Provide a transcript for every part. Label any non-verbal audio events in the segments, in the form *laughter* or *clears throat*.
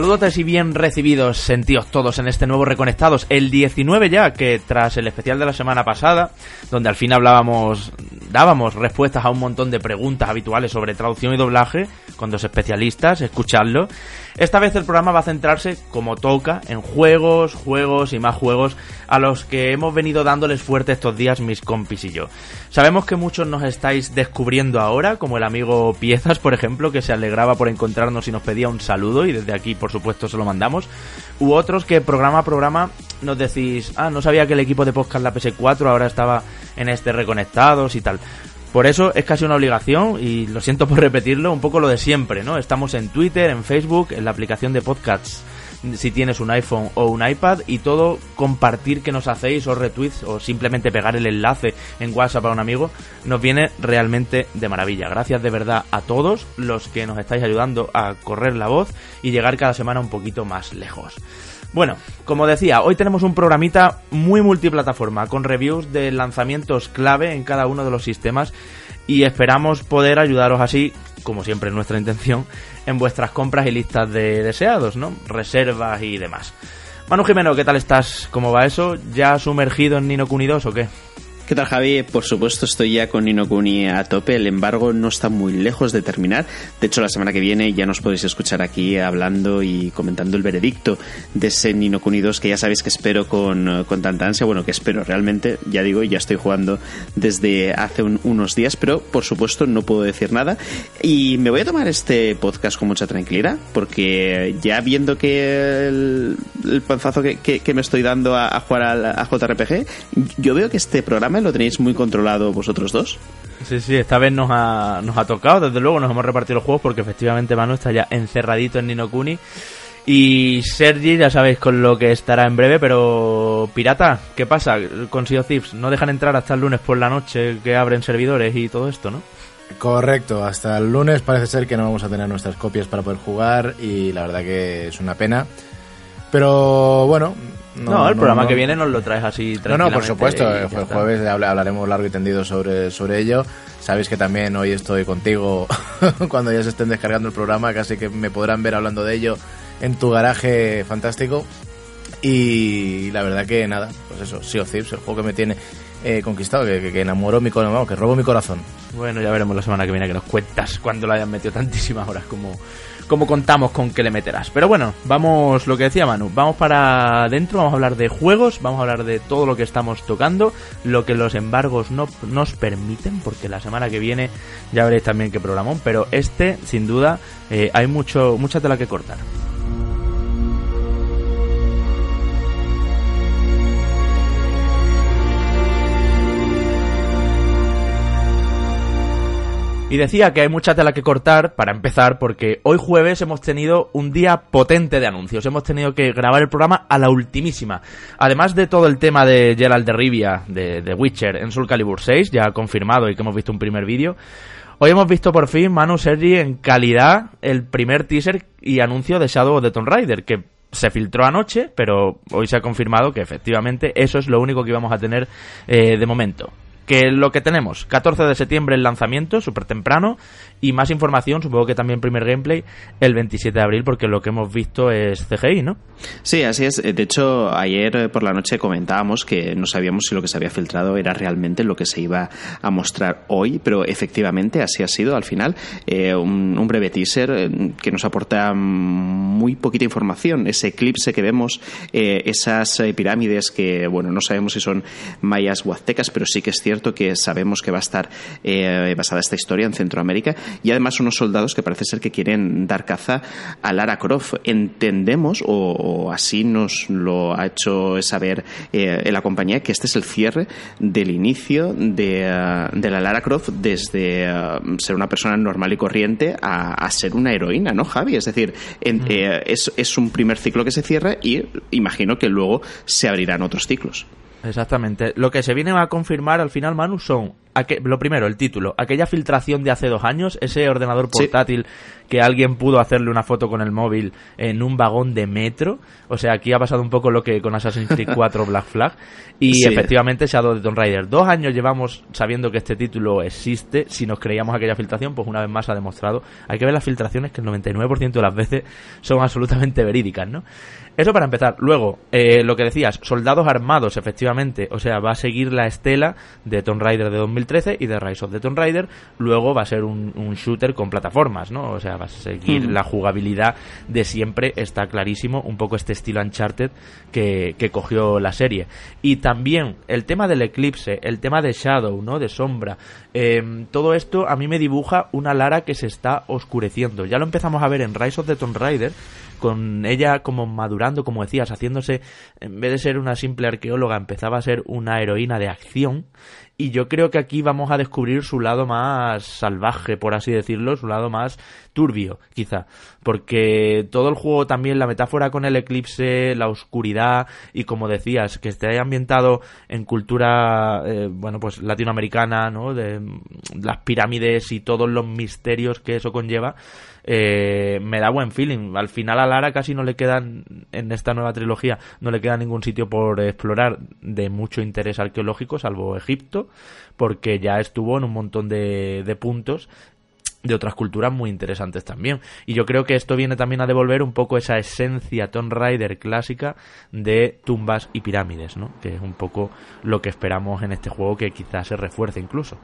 Saludos y bien recibidos, sentidos todos en este nuevo Reconectados, el 19 ya, que tras el especial de la semana pasada, donde al fin hablábamos, dábamos respuestas a un montón de preguntas habituales sobre traducción y doblaje, con dos especialistas, escuchadlo. Esta vez el programa va a centrarse, como toca, en juegos, juegos y más juegos a los que hemos venido dándoles fuerte estos días mis compis y yo. Sabemos que muchos nos estáis descubriendo ahora, como el amigo Piezas, por ejemplo, que se alegraba por encontrarnos y nos pedía un saludo y desde aquí, por supuesto, se lo mandamos. U otros que programa a programa nos decís, ah, no sabía que el equipo de podcast la PS4 ahora estaba en este reconectados y tal. Por eso es casi una obligación, y lo siento por repetirlo, un poco lo de siempre, ¿no? Estamos en Twitter, en Facebook, en la aplicación de podcasts si tienes un iPhone o un iPad y todo compartir que nos hacéis o retweets o simplemente pegar el enlace en WhatsApp a un amigo nos viene realmente de maravilla. Gracias de verdad a todos los que nos estáis ayudando a correr la voz y llegar cada semana un poquito más lejos. Bueno, como decía, hoy tenemos un programita muy multiplataforma, con reviews de lanzamientos clave en cada uno de los sistemas y esperamos poder ayudaros así, como siempre es nuestra intención, en vuestras compras y listas de deseados, ¿no? Reservas y demás. Manu Jimeno, ¿qué tal estás? ¿Cómo va eso? ¿Ya sumergido en Nino Kuni 2 o qué? ¿Qué tal, Javi? Por supuesto, estoy ya con Nino Kuni a tope. El embargo no está muy lejos de terminar. De hecho, la semana que viene ya nos podéis escuchar aquí hablando y comentando el veredicto de ese Nino Kuni 2 que ya sabéis que espero con, con tanta ansia. Bueno, que espero realmente, ya digo, ya estoy jugando desde hace unos días, pero por supuesto no puedo decir nada. Y me voy a tomar este podcast con mucha tranquilidad, porque ya viendo que el, panzazo que, me estoy dando a, jugar a JRPG, yo veo que este programa ¿Lo tenéis muy controlado vosotros dos? Sí, sí, esta vez nos ha, nos ha tocado, desde luego nos hemos repartido los juegos porque efectivamente Manu está ya encerradito en Nino Kuni. Y Sergi, ya sabéis con lo que estará en breve, pero Pirata, ¿qué pasa con Sea of Thieves? No dejan entrar hasta el lunes por la noche que abren servidores y todo esto, ¿no? Correcto, hasta el lunes parece ser que no vamos a tener nuestras copias para poder jugar y la verdad que es una pena. Pero bueno, no, el programa que viene nos lo traes así No, no, por supuesto. El jueves hablaremos largo y tendido sobre, sobre ello. Sabéis que también hoy estoy contigo *laughs* cuando ya se estén descargando el programa, casi que me podrán ver hablando de ello en tu garaje fantástico. Y la verdad que nada, pues eso, Sea of Thieves, el juego que me tiene eh, conquistado, que, que, enamoró mi corazón, que robó mi corazón. Bueno, ya veremos la semana que viene que nos cuentas cuando lo hayan metido tantísimas horas como, como contamos con que le meterás. Pero bueno, vamos, lo que decía Manu, vamos para adentro, vamos a hablar de juegos, vamos a hablar de todo lo que estamos tocando, lo que los embargos no nos permiten, porque la semana que viene ya veréis también qué programón, pero este, sin duda, eh, hay mucho, mucha tela que cortar. Y decía que hay mucha tela que cortar para empezar porque hoy jueves hemos tenido un día potente de anuncios. Hemos tenido que grabar el programa a la ultimísima. Además de todo el tema de Gerald de Rivia, de The Witcher en Soul Calibur 6, ya confirmado y que hemos visto un primer vídeo. Hoy hemos visto por fin, Manu Sergi, en calidad el primer teaser y anuncio de Shadow of the Tomb Raider, que se filtró anoche, pero hoy se ha confirmado que efectivamente eso es lo único que íbamos a tener eh, de momento que lo que tenemos, 14 de septiembre el lanzamiento, súper temprano, y más información, supongo que también primer gameplay, el 27 de abril, porque lo que hemos visto es CGI, ¿no? Sí, así es. De hecho, ayer por la noche comentábamos que no sabíamos si lo que se había filtrado era realmente lo que se iba a mostrar hoy, pero efectivamente así ha sido al final. Eh, un, breve teaser eh, que nos aporta muy poquita información. Ese eclipse que vemos, eh, esas pirámides que, bueno, no sabemos si son mayas o aztecas, pero sí que es cierto que sabemos que va a estar basada esta historia en Centroamérica y además unos soldados que parece ser que quieren dar caza a Lara Croft. Entendemos, o, así nos lo ha hecho saber eh, la compañía, que este es el cierre del inicio de, eh, de la Lara Croft desde eh, ser una persona normal y corriente a, ser una heroína, ¿no, Javi? Es decir, es, es un primer ciclo que se cierra y imagino que luego se abrirán otros ciclos. Exactamente. Lo que se viene a confirmar al final, Manu, son lo primero, el título. Aquella filtración de hace dos años, ese ordenador portátil que alguien pudo hacerle una foto con el móvil en un vagón de metro. O sea, aquí ha pasado un poco lo que con Assassin's Creed *laughs* 4 Black Flag. Y efectivamente Shadow de Tomb Raider. Dos años llevamos sabiendo que este título existe. Si nos creíamos aquella filtración, pues una vez más ha demostrado. Hay que ver las filtraciones que el 99% de las veces son absolutamente verídicas, ¿no? Eso para empezar. Luego, eh, lo que decías, soldados armados, efectivamente. O sea, va a seguir la estela de Tomb Raider de 2013 y de Rise of the Tomb Raider. Luego va a ser un, shooter con plataformas, ¿no? O sea, va a seguir hmm. la jugabilidad de siempre, está clarísimo. Un poco este estilo Uncharted que, que cogió la serie. Y también el tema del eclipse, el tema de Shadow, ¿no? De sombra. Em, todo esto a mí me dibuja una Lara que se está oscureciendo. Ya lo empezamos a ver en Rise of the Tomb Raider con ella como madurando, como decías, haciéndose, en vez de ser una simple arqueóloga, empezaba a ser una heroína de acción. Y yo creo que aquí vamos a descubrir su lado más salvaje, por así decirlo, su lado más turbio, quizá. Porque todo el juego también, la metáfora con el eclipse, la oscuridad y como decías, que esté ambientado en cultura, eh, bueno, pues latinoamericana, ¿no? De las pirámides y todos los misterios que eso conlleva, eh, me da buen feeling. Al final a Lara casi no le quedan, en esta nueva trilogía, no le queda ningún sitio por explorar de mucho interés arqueológico, salvo Egipto, porque ya estuvo en un montón de puntos de otras culturas muy interesantes también. Y yo creo que esto viene también a devolver un poco esa esencia Tomb Raider clásica de tumbas y pirámides, ¿no? Que es un poco lo que esperamos en este juego que quizás se refuerce incluso.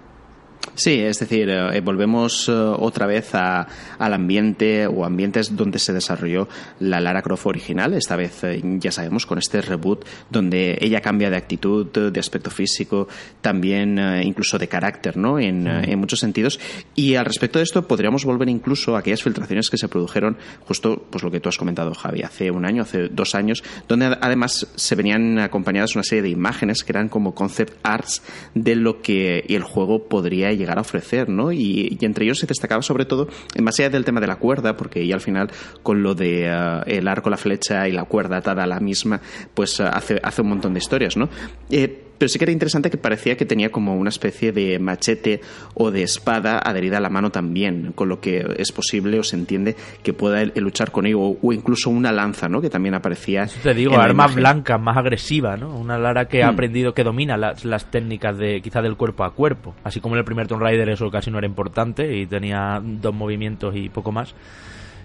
Sí, es decir, eh, volvemos eh, otra vez a, al ambiente o ambientes donde se desarrolló la Lara Croft original. Esta vez, eh, ya sabemos, con este reboot, donde ella cambia de actitud, de aspecto físico, también incluso de carácter, ¿no? En, en, muchos sentidos. Y al respecto de esto, podríamos volver incluso a aquellas filtraciones que se produjeron, justo pues lo que tú has comentado, Javi, hace un año, hace dos años, donde además se venían acompañadas una serie de imágenes que eran como concept arts de lo que el juego podría llegar a ofrecer, ¿no? Y, entre ellos se destacaba sobre todo, más allá del tema de la cuerda, porque ya al final con lo de eh, el arco, la flecha y la cuerda atada a la misma, pues eh, hace, hace un montón de historias, ¿no? Eh, pero sí que era interesante que parecía que tenía como una especie de machete o de espada adherida a la mano también, con lo que es posible o se entiende que pueda luchar con ello, o, incluso una lanza, ¿no? Que también aparecía. te digo, arma blanca, más agresiva, ¿no? Una Lara que ha hmm. aprendido, que domina las, las técnicas de quizá del cuerpo a cuerpo. Así como en el primer Tomb Raider eso casi no era importante y tenía dos movimientos y poco más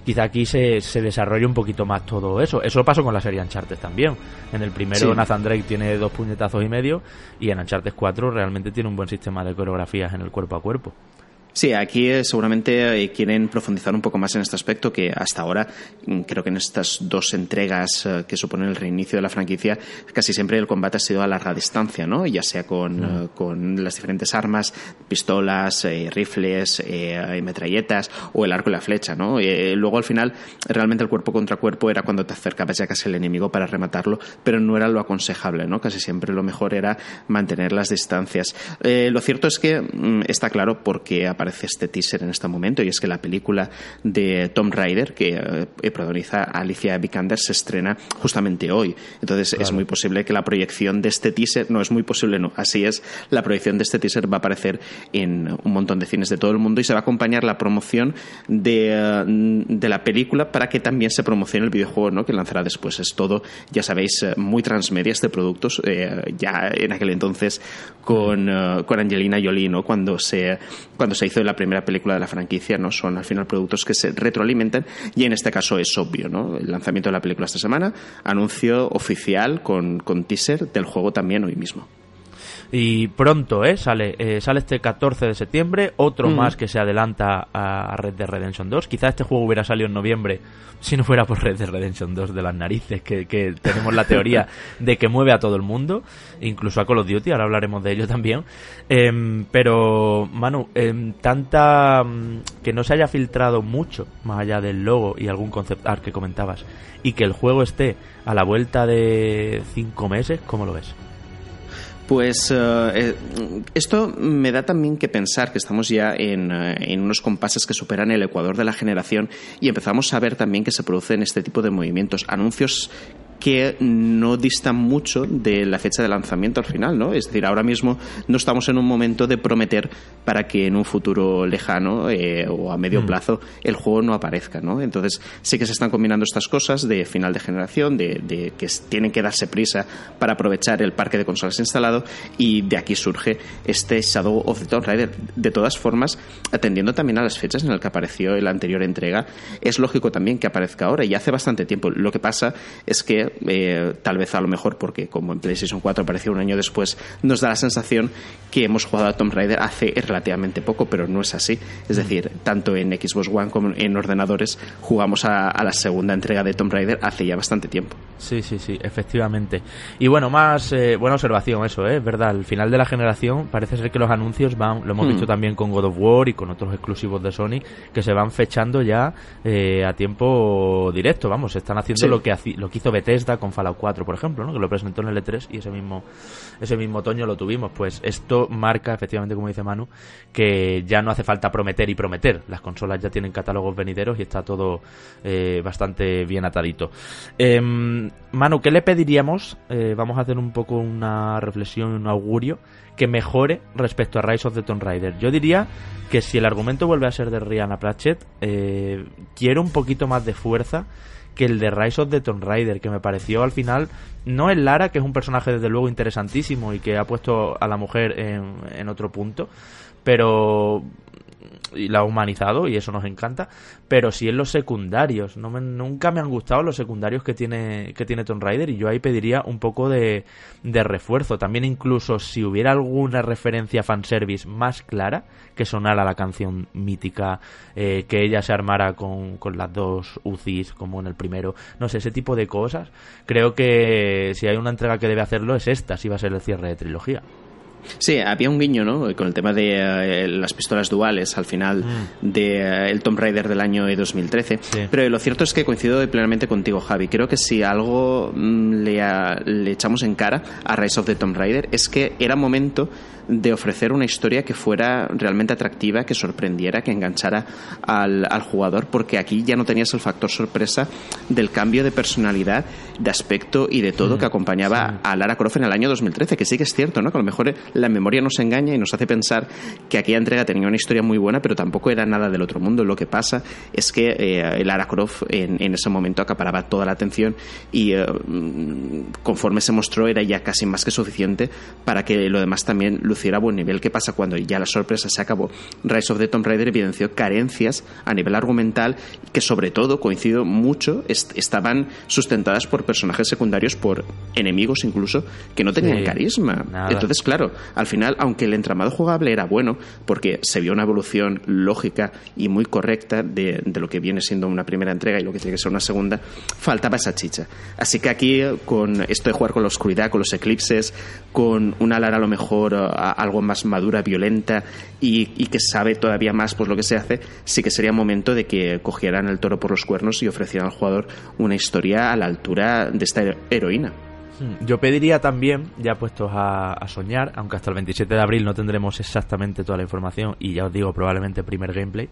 quizá aquí se, se desarrolle un poquito más todo eso. Eso pasó con la serie Uncharted también. En el primero Nathan Drake tiene dos puñetazos y medio y en Uncharted 4 realmente tiene un buen sistema de coreografías en el cuerpo a cuerpo. Sí, aquí eh, seguramente eh, quieren profundizar un poco más en este aspecto que hasta ahora mm, creo que en estas dos entregas eh, que suponen el reinicio de la franquicia casi siempre el combate ha sido a larga distancia, ¿no? Ya sea con, con las diferentes armas, pistolas, rifles, metralletas o el arco y la flecha, ¿no? luego al final realmente el cuerpo contra cuerpo era cuando te acercabas ya casi al enemigo para rematarlo, pero no era lo aconsejable, ¿no? Casi siempre lo mejor era mantener las distancias. lo cierto es que mm, está claro porque aparece este teaser en este momento y es que la película de Tom Raider que eh, protagoniza Alicia Vikander se estrena justamente hoy. Entonces es muy posible que la proyección de este teaser, no es muy posible, no, así es, la proyección de este teaser va a aparecer en un montón de cines de todo el mundo y se va a acompañar la promoción de, eh, de la película para que también se promocione el videojuego ¿no? que lanzará después. Es todo, ya sabéis, eh, muy transmedia este productos, ya en aquel entonces con, con Angelina Jolie, ¿no? cuando se, cuando se hizo la primera película de la franquicia, ¿no? Son al final productos que se retroalimentan y en este caso es obvio, ¿no? El lanzamiento de la película esta semana, anuncio oficial con, con teaser del juego también hoy mismo. Y pronto, ¿eh? Sale, eh, sale este 14 de septiembre, otro más que se adelanta a Red Dead Redemption 2. Quizá este juego hubiera salido en noviembre si no fuera por Red Dead Redemption 2 de las narices, que, que tenemos la teoría *laughs* de que mueve a todo el mundo, incluso a Call of Duty, ahora hablaremos de ello también. Em, pero, Manu, eh, tanta... Mm, que no se haya filtrado mucho, más allá del logo y algún concept art que comentabas, y que el juego esté a la vuelta de cinco meses, ¿cómo lo ves? Pues eh, eh, esto me da también que pensar que estamos ya en, eh, en, unos compases que superan el ecuador de la generación y empezamos a ver también que se producen este tipo de movimientos, anuncios que no distan mucho de la fecha de lanzamiento al final, ¿no? Es decir, ahora mismo no estamos en un momento de prometer para que en un futuro lejano eh, o a medio mm. plazo el juego no aparezca, ¿no? Entonces sí que se están combinando estas cosas de final de generación, de, que tienen que darse prisa para aprovechar el parque de consolas instalado y de aquí surge este Shadow of the Tomb Raider. De todas formas, atendiendo también a las fechas en las que apareció la anterior entrega, es lógico también que aparezca ahora y hace bastante tiempo. Lo que pasa es que eh, tal vez a lo mejor porque como en PlayStation 4 apareció un año después, nos da la sensación que hemos jugado a Tomb Raider hace relativamente poco, pero no es así. Es decir, tanto en Xbox One como en ordenadores jugamos a, la segunda entrega de Tomb Raider hace ya bastante tiempo. Sí, sí, sí, efectivamente. Y bueno, más eh, buena observación eso, ¿eh? es verdad. Al final de la generación parece ser que los anuncios van, lo hemos dicho hmm. también con God of War y con otros exclusivos de Sony, que se van fechando ya eh, a tiempo directo. Vamos, están haciendo lo que lo que hizo Bethesda con Fallout 4, por ejemplo, ¿no? que lo presentó en el E3 y ese mismo ese mismo otoño lo tuvimos. Pues esto marca, efectivamente, como dice Manu, que ya no hace falta prometer y prometer. Las consolas ya tienen catálogos venideros y está todo eh, bastante bien atadito. Em, Manu, ¿qué le pediríamos? Eh, vamos a hacer un poco una reflexión, un augurio que mejore respecto a Rise of the Tomb Raider. Yo diría que si el argumento vuelve a ser de Rihanna Pratchett, eh, quiero un poquito más de fuerza que el de Rise of the Tomb Raider, que me pareció al final, no es Lara, que es un personaje desde luego interesantísimo y que ha puesto a la mujer en, en otro punto, pero y la ha humanizado y eso nos encanta, pero sí en los secundarios. No nunca me han gustado los secundarios que tiene, que tiene Tomb Raider y yo ahí pediría un poco de, de refuerzo. También incluso si hubiera alguna referencia fanservice más clara, que sonara la canción mítica, eh, que ella se armara con, con las dos UCIs como en el primero, no sé, ese tipo de cosas. Creo que si hay una entrega que debe hacerlo es esta, si va a ser el cierre de trilogía. Sí, había un guiño, ¿no? Con el tema de eh, las pistolas duales al final mm. de eh, el Tomb Raider del año 2013. Pero lo cierto es que coincido plenamente contigo, Javi. Creo que si algo mm, le, le echamos en cara a Rise of the Tomb Raider es que era momento de ofrecer una historia que fuera realmente atractiva, que sorprendiera, que enganchara al, jugador, porque aquí ya no tenías el factor sorpresa del cambio de personalidad, de aspecto y de todo mm, que acompañaba a Lara Croft en el año 2013, que sí que es cierto, ¿no? Que a lo mejor la memoria nos engaña y nos hace pensar que aquella entrega tenía una historia muy buena, pero tampoco era nada del otro mundo. Lo que pasa es que eh, Lara Croft en, ese momento acaparaba toda la atención y eh, conforme se mostró era ya casi más que suficiente para que lo demás también luciera a buen nivel. ¿Qué pasa cuando ya la sorpresa se acabó? Rise of the Tomb Raider evidenció carencias a nivel argumental que sobre todo, coincido mucho, estaban sustentadas por personajes secundarios, por enemigos incluso, que no tenían carisma. Entonces, claro, al final, aunque el entramado jugable era bueno, porque se vio una evolución lógica y muy correcta de, lo que viene siendo una primera entrega y lo que tiene que ser una segunda, faltaba esa chicha. Así que aquí, con esto de jugar con la oscuridad, con los eclipses, con una Lara a lo mejor algo más madura, violenta y, que sabe todavía más pues lo que se hace, sí que sería momento de que cogieran el toro por los cuernos y ofrecieran al jugador una historia a la altura de esta heroína. Hmm. Yo pediría también, ya puestos a, soñar, aunque hasta el 27 de abril no tendremos exactamente toda la información y ya os digo probablemente primer gameplay,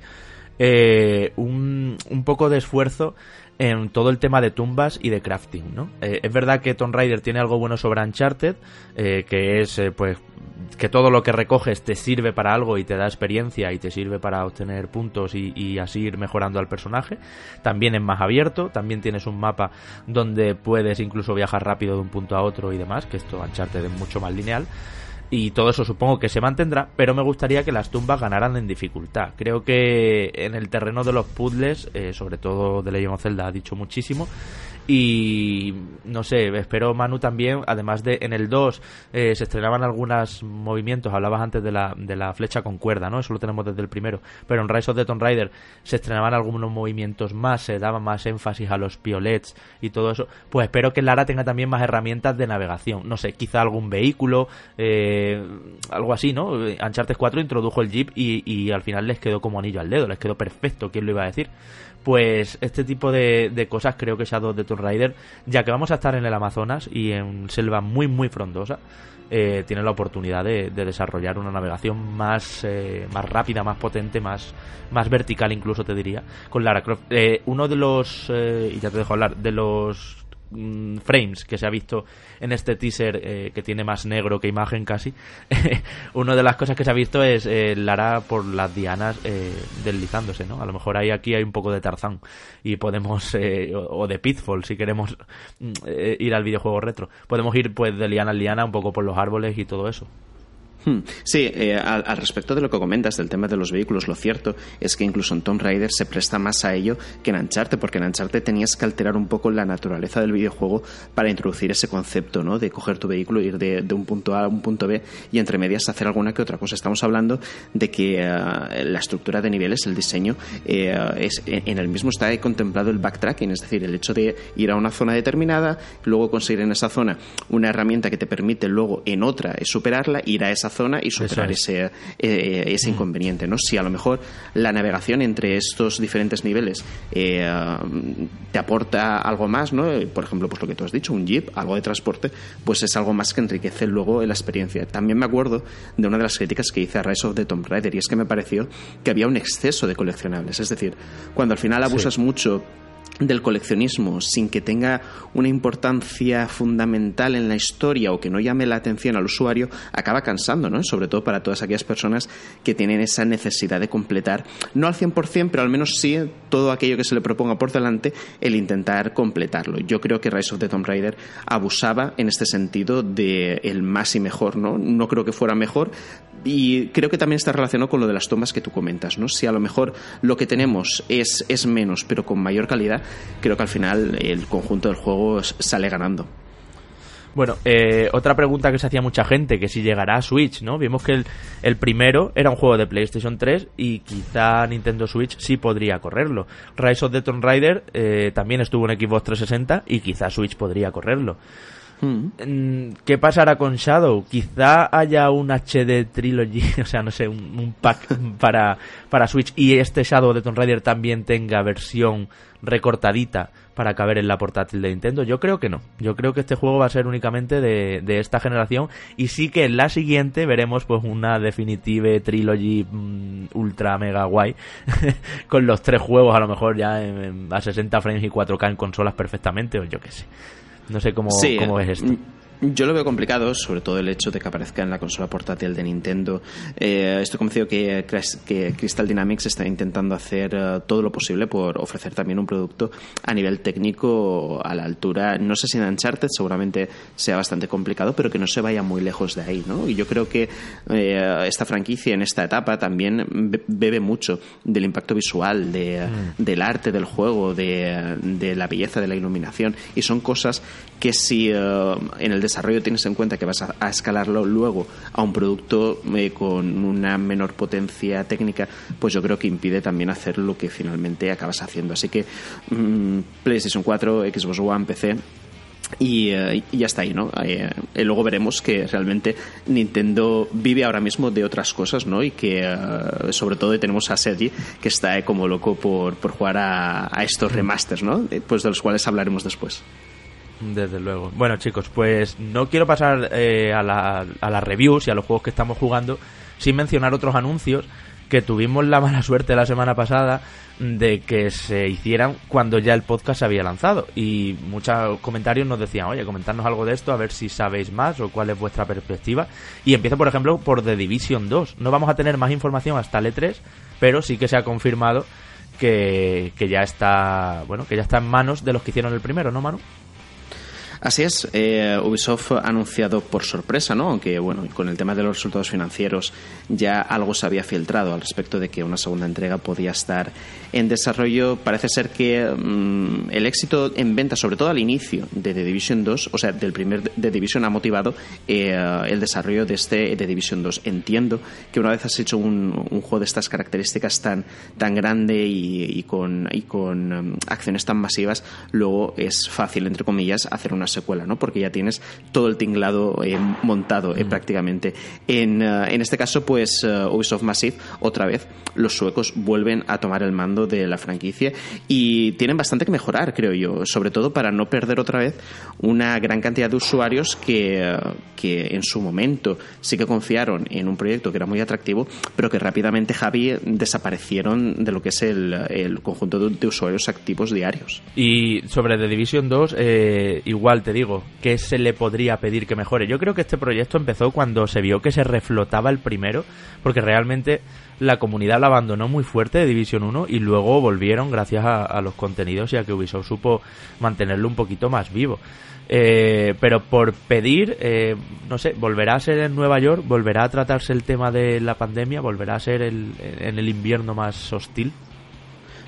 eh, un, un, poco de esfuerzo en todo el tema de tumbas y de crafting, ¿no? Eh, es verdad que Tomb Raider tiene algo bueno sobre Uncharted, eh, que es pues que todo lo que recoges te sirve para algo y te da experiencia y te sirve para obtener puntos y, así ir mejorando al personaje. También es más abierto, también tienes un mapa donde puedes incluso viajar rápido de un punto a otro y demás, que esto Uncharted es mucho más lineal. Y todo eso supongo que se mantendrá, pero me gustaría que las tumbas ganaran en dificultad. Creo que en el terreno de los puzzles, eh, sobre todo de Legend of Zelda, ha dicho muchísimo. Y no sé, espero Manu también, además de en el 2 eh, se estrenaban algunos movimientos, hablabas antes de la, de la flecha con cuerda, ¿no? Eso lo tenemos desde el primero. Pero en Rise of the Tomb Raider se estrenaban algunos movimientos más, se daba más énfasis a los piolets y todo eso. Pues espero que Lara tenga también más herramientas de navegación. No sé, quizá algún vehículo, eh, algo así, ¿no? Uncharted 4 introdujo el Jeep y, y al final les quedó como anillo al dedo, les quedó perfecto, ¿quién lo iba a decir? Pues este tipo de, de cosas creo que Shadow de Tomb Raider, ya que vamos a estar en el Amazonas y en selva muy muy frondosa, eh, tiene la oportunidad de, desarrollar una navegación más, eh, más rápida, más potente, más, más vertical incluso te diría, con Lara Croft. Eh, uno de los, y ya te dejo hablar, de los mm, frames que se ha visto en este teaser eh, que tiene más negro que imagen casi, *laughs* una de las cosas que se ha visto es eh, Lara por las dianas eh, deslizándose, ¿no? A lo mejor ahí aquí hay un poco de Tarzán y podemos, o, de Pitfall si queremos mm, ir al videojuego retro, podemos ir pues de liana a liana un poco por los árboles y todo eso. Hmm. Sí, eh, al, respecto de lo que comentas del tema de los vehículos, lo cierto es que incluso en Tomb Raider se presta más a ello que en Uncharted, porque en Uncharted tenías que alterar un poco la naturaleza del videojuego para introducir ese concepto, ¿no? De coger tu vehículo, ir de, un punto A a un punto B y entre medias hacer alguna que otra cosa. Estamos hablando de que eh, la estructura de niveles, el diseño, eh, es, en el mismo está contemplado el backtracking, es decir, el hecho de ir a una zona determinada, luego conseguir en esa zona una herramienta que te permite luego en otra superarla, ir a esa zona y superar ese, eh, ese inconveniente. ¿no? Si a lo mejor la navegación entre estos diferentes niveles eh, te aporta algo más, ¿no? por ejemplo, pues lo que tú has dicho, un jeep, algo de transporte, pues es algo más que enriquece luego la experiencia. También me acuerdo de una de las críticas que hice a Rise of the Tomb Raider y es que me pareció que había un exceso de coleccionables. Es decir, cuando al final abusas mucho del coleccionismo sin que tenga una importancia fundamental en la historia o que no llame la atención al usuario, acaba cansando, ¿no? Sobre todo para todas aquellas personas que tienen esa necesidad de completar, no al 100%, pero al menos sí todo aquello que se le proponga por delante, el intentar completarlo. Yo creo que Rise of the Tomb Raider abusaba en este sentido de el más y mejor, ¿no? No creo que fuera mejor, y creo que también está relacionado con lo de las tomas que tú comentas, ¿no? Si a lo mejor lo que tenemos es, es menos, pero con mayor calidad, creo que al final el conjunto del juego sale ganando. Bueno, eh, otra pregunta que se hacía mucha gente, que si llegará a Switch, ¿no? Vimos que el, primero era un juego de PlayStation 3 y quizá Nintendo Switch sí podría correrlo. Rise of the Tomb Raider eh, también estuvo en Xbox 360 y quizá Switch podría correrlo. Mm, ¿Qué pasará con Shadow? Quizá haya un HD Trilogy, *laughs* o sea, no sé, un, pack *laughs* para, para Switch y este Shadow de Tomb Raider también tenga versión recortadita para caber en la portátil de Nintendo. Yo creo que no. Yo creo que este juego va a ser únicamente de, de esta generación y sí que en la siguiente veremos pues una definitive trilogy mm, ultra mega guay *laughs* con los tres juegos a lo mejor ya a 60 frames y 4K en consolas perfectamente o yo qué sé. No sé cómo, cómo ves esto. Yo lo veo complicado, sobre todo el hecho de que aparezca en la consola portátil de Nintendo. Eh, estoy convencido que, que, Crystal Dynamics está intentando hacer eh, todo lo posible por ofrecer también un producto a nivel técnico a la altura, no sé si en Uncharted seguramente sea bastante complicado, pero que no se vaya muy lejos de ahí. ¿no? Y yo creo que eh, esta franquicia en esta etapa también bebe mucho del impacto visual, de, mm. del arte del juego, de, de, la belleza de la iluminación. Y son cosas que si en el desarrollo tienes en cuenta que vas a, escalarlo luego a un producto eh, con una menor potencia técnica, pues yo creo que impide también hacer lo que finalmente acabas haciendo. Así que mm, PlayStation 4, Xbox One, PC, y, eh, ya está ahí, ¿no? Eh, luego veremos que realmente Nintendo vive ahora mismo de otras cosas, ¿no? Y que sobre todo tenemos a Sergi que está como loco por, por jugar a, a, estos remasters, ¿no? Pues de los cuales hablaremos después. Desde luego. Bueno, chicos, pues no quiero pasar eh, a, la, las reviews y a los juegos que estamos jugando sin mencionar otros anuncios que tuvimos la mala *laughs* suerte la semana pasada de que se hicieran cuando ya el podcast se había lanzado. Y muchos comentarios nos decían, oye, comentarnos algo de esto, a ver si sabéis más o cuál es vuestra perspectiva. Y empiezo, por ejemplo, por The Division 2. No vamos a tener más información hasta el E3, pero sí que se ha confirmado que, que ya está, bueno, que ya está en manos de los que hicieron el primero, ¿no, Manu? Así es, eh, Ubisoft ha anunciado por sorpresa, ¿no? aunque bueno, con el tema de los resultados financieros ya algo se había filtrado al respecto de que una segunda entrega podía estar en desarrollo. Parece ser que mm, el éxito en venta, sobre todo al inicio de The Division 2, o sea, del primer The Division ha motivado eh, el desarrollo de este The Division 2. Entiendo que una vez has hecho un, juego de estas características tan, tan grande y, con, y con mm, acciones tan masivas, luego es fácil, entre comillas, hacer una secuela, ¿no? Porque ya tienes todo el tinglado eh, montado eh, prácticamente. En, en, este caso, pues Ubisoft Massive, otra vez, los suecos vuelven a tomar el mando de la franquicia y tienen bastante que mejorar, creo yo, sobre todo para no perder otra vez una gran cantidad de usuarios que, que en su momento sí que confiaron en un proyecto que era muy atractivo, pero que rápidamente, Javi, desaparecieron de lo que es el, el conjunto de, usuarios activos diarios. Y sobre The Division 2, eh, igual te digo, ¿qué se le podría pedir que mejore? Yo creo que este proyecto empezó cuando se vio que se reflotaba el primero, porque realmente la comunidad la abandonó muy fuerte de Division 1 y luego volvieron gracias a, los contenidos y a que Ubisoft supo mantenerlo un poquito más vivo. Eh, pero por pedir, eh, no sé, volverá a ser en Nueva York, volverá a tratarse el tema de la pandemia, volverá a ser el, en el invierno más hostil.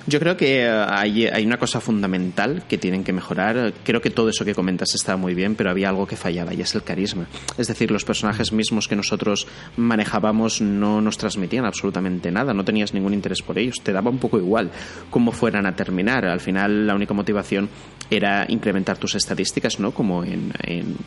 Yo creo que eh, hay, una cosa fundamental que tienen que mejorar. Creo que todo eso que comentas está muy bien, pero había algo que fallaba y es el carisma. Es decir, los personajes mismos que nosotros manejábamos no nos transmitían absolutamente nada, no tenías ningún interés por ellos, te daba un poco igual cómo fueran a terminar. Al final, la única motivación era incrementar tus estadísticas, ¿no? Como en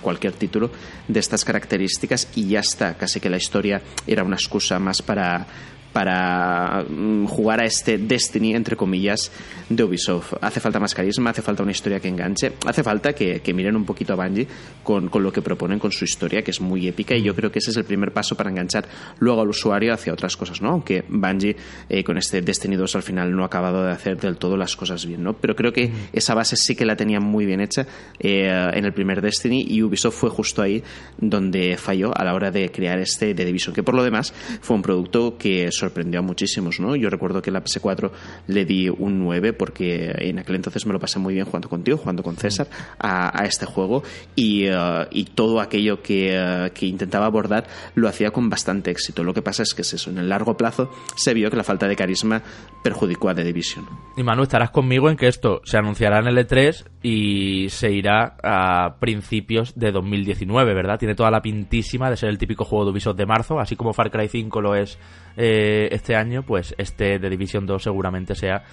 cualquier título de estas características y ya está. Casi que la historia era una excusa más para para mm, jugar a este Destiny, entre comillas, de Ubisoft. Hace falta más carisma, hace falta una historia que enganche, hace falta que, miren un poquito a Bungie con, lo que proponen con su historia, que es muy épica, y yo creo que ese es el primer paso para enganchar luego al usuario hacia otras cosas, ¿no? Aunque Bungie eh, con este Destiny 2 al final no ha acabado de hacer del todo las cosas bien, ¿no? Pero creo que esa base sí que la tenía muy bien hecha eh, en el primer Destiny y Ubisoft fue justo ahí donde falló a la hora de crear este The Division, que por lo demás fue un producto que sorprendió a muchísimos, ¿no? Yo recuerdo que la PS4 le di un 9 porque en aquel entonces me lo pasé muy bien jugando contigo, jugando con César a, este juego y, y, todo aquello que, uh, que, intentaba abordar lo hacía con bastante éxito. Lo que pasa es que es eso, en el largo plazo se vio que la falta de carisma perjudicó a The Division. Y Manu, estarás conmigo en que esto se anunciará en el E3 y se irá a principios de 2019, ¿verdad? Tiene toda la pintísima de ser el típico juego de Ubisoft de marzo, así como Far Cry 5 lo es eh, este año, pues este de Division 2 seguramente sea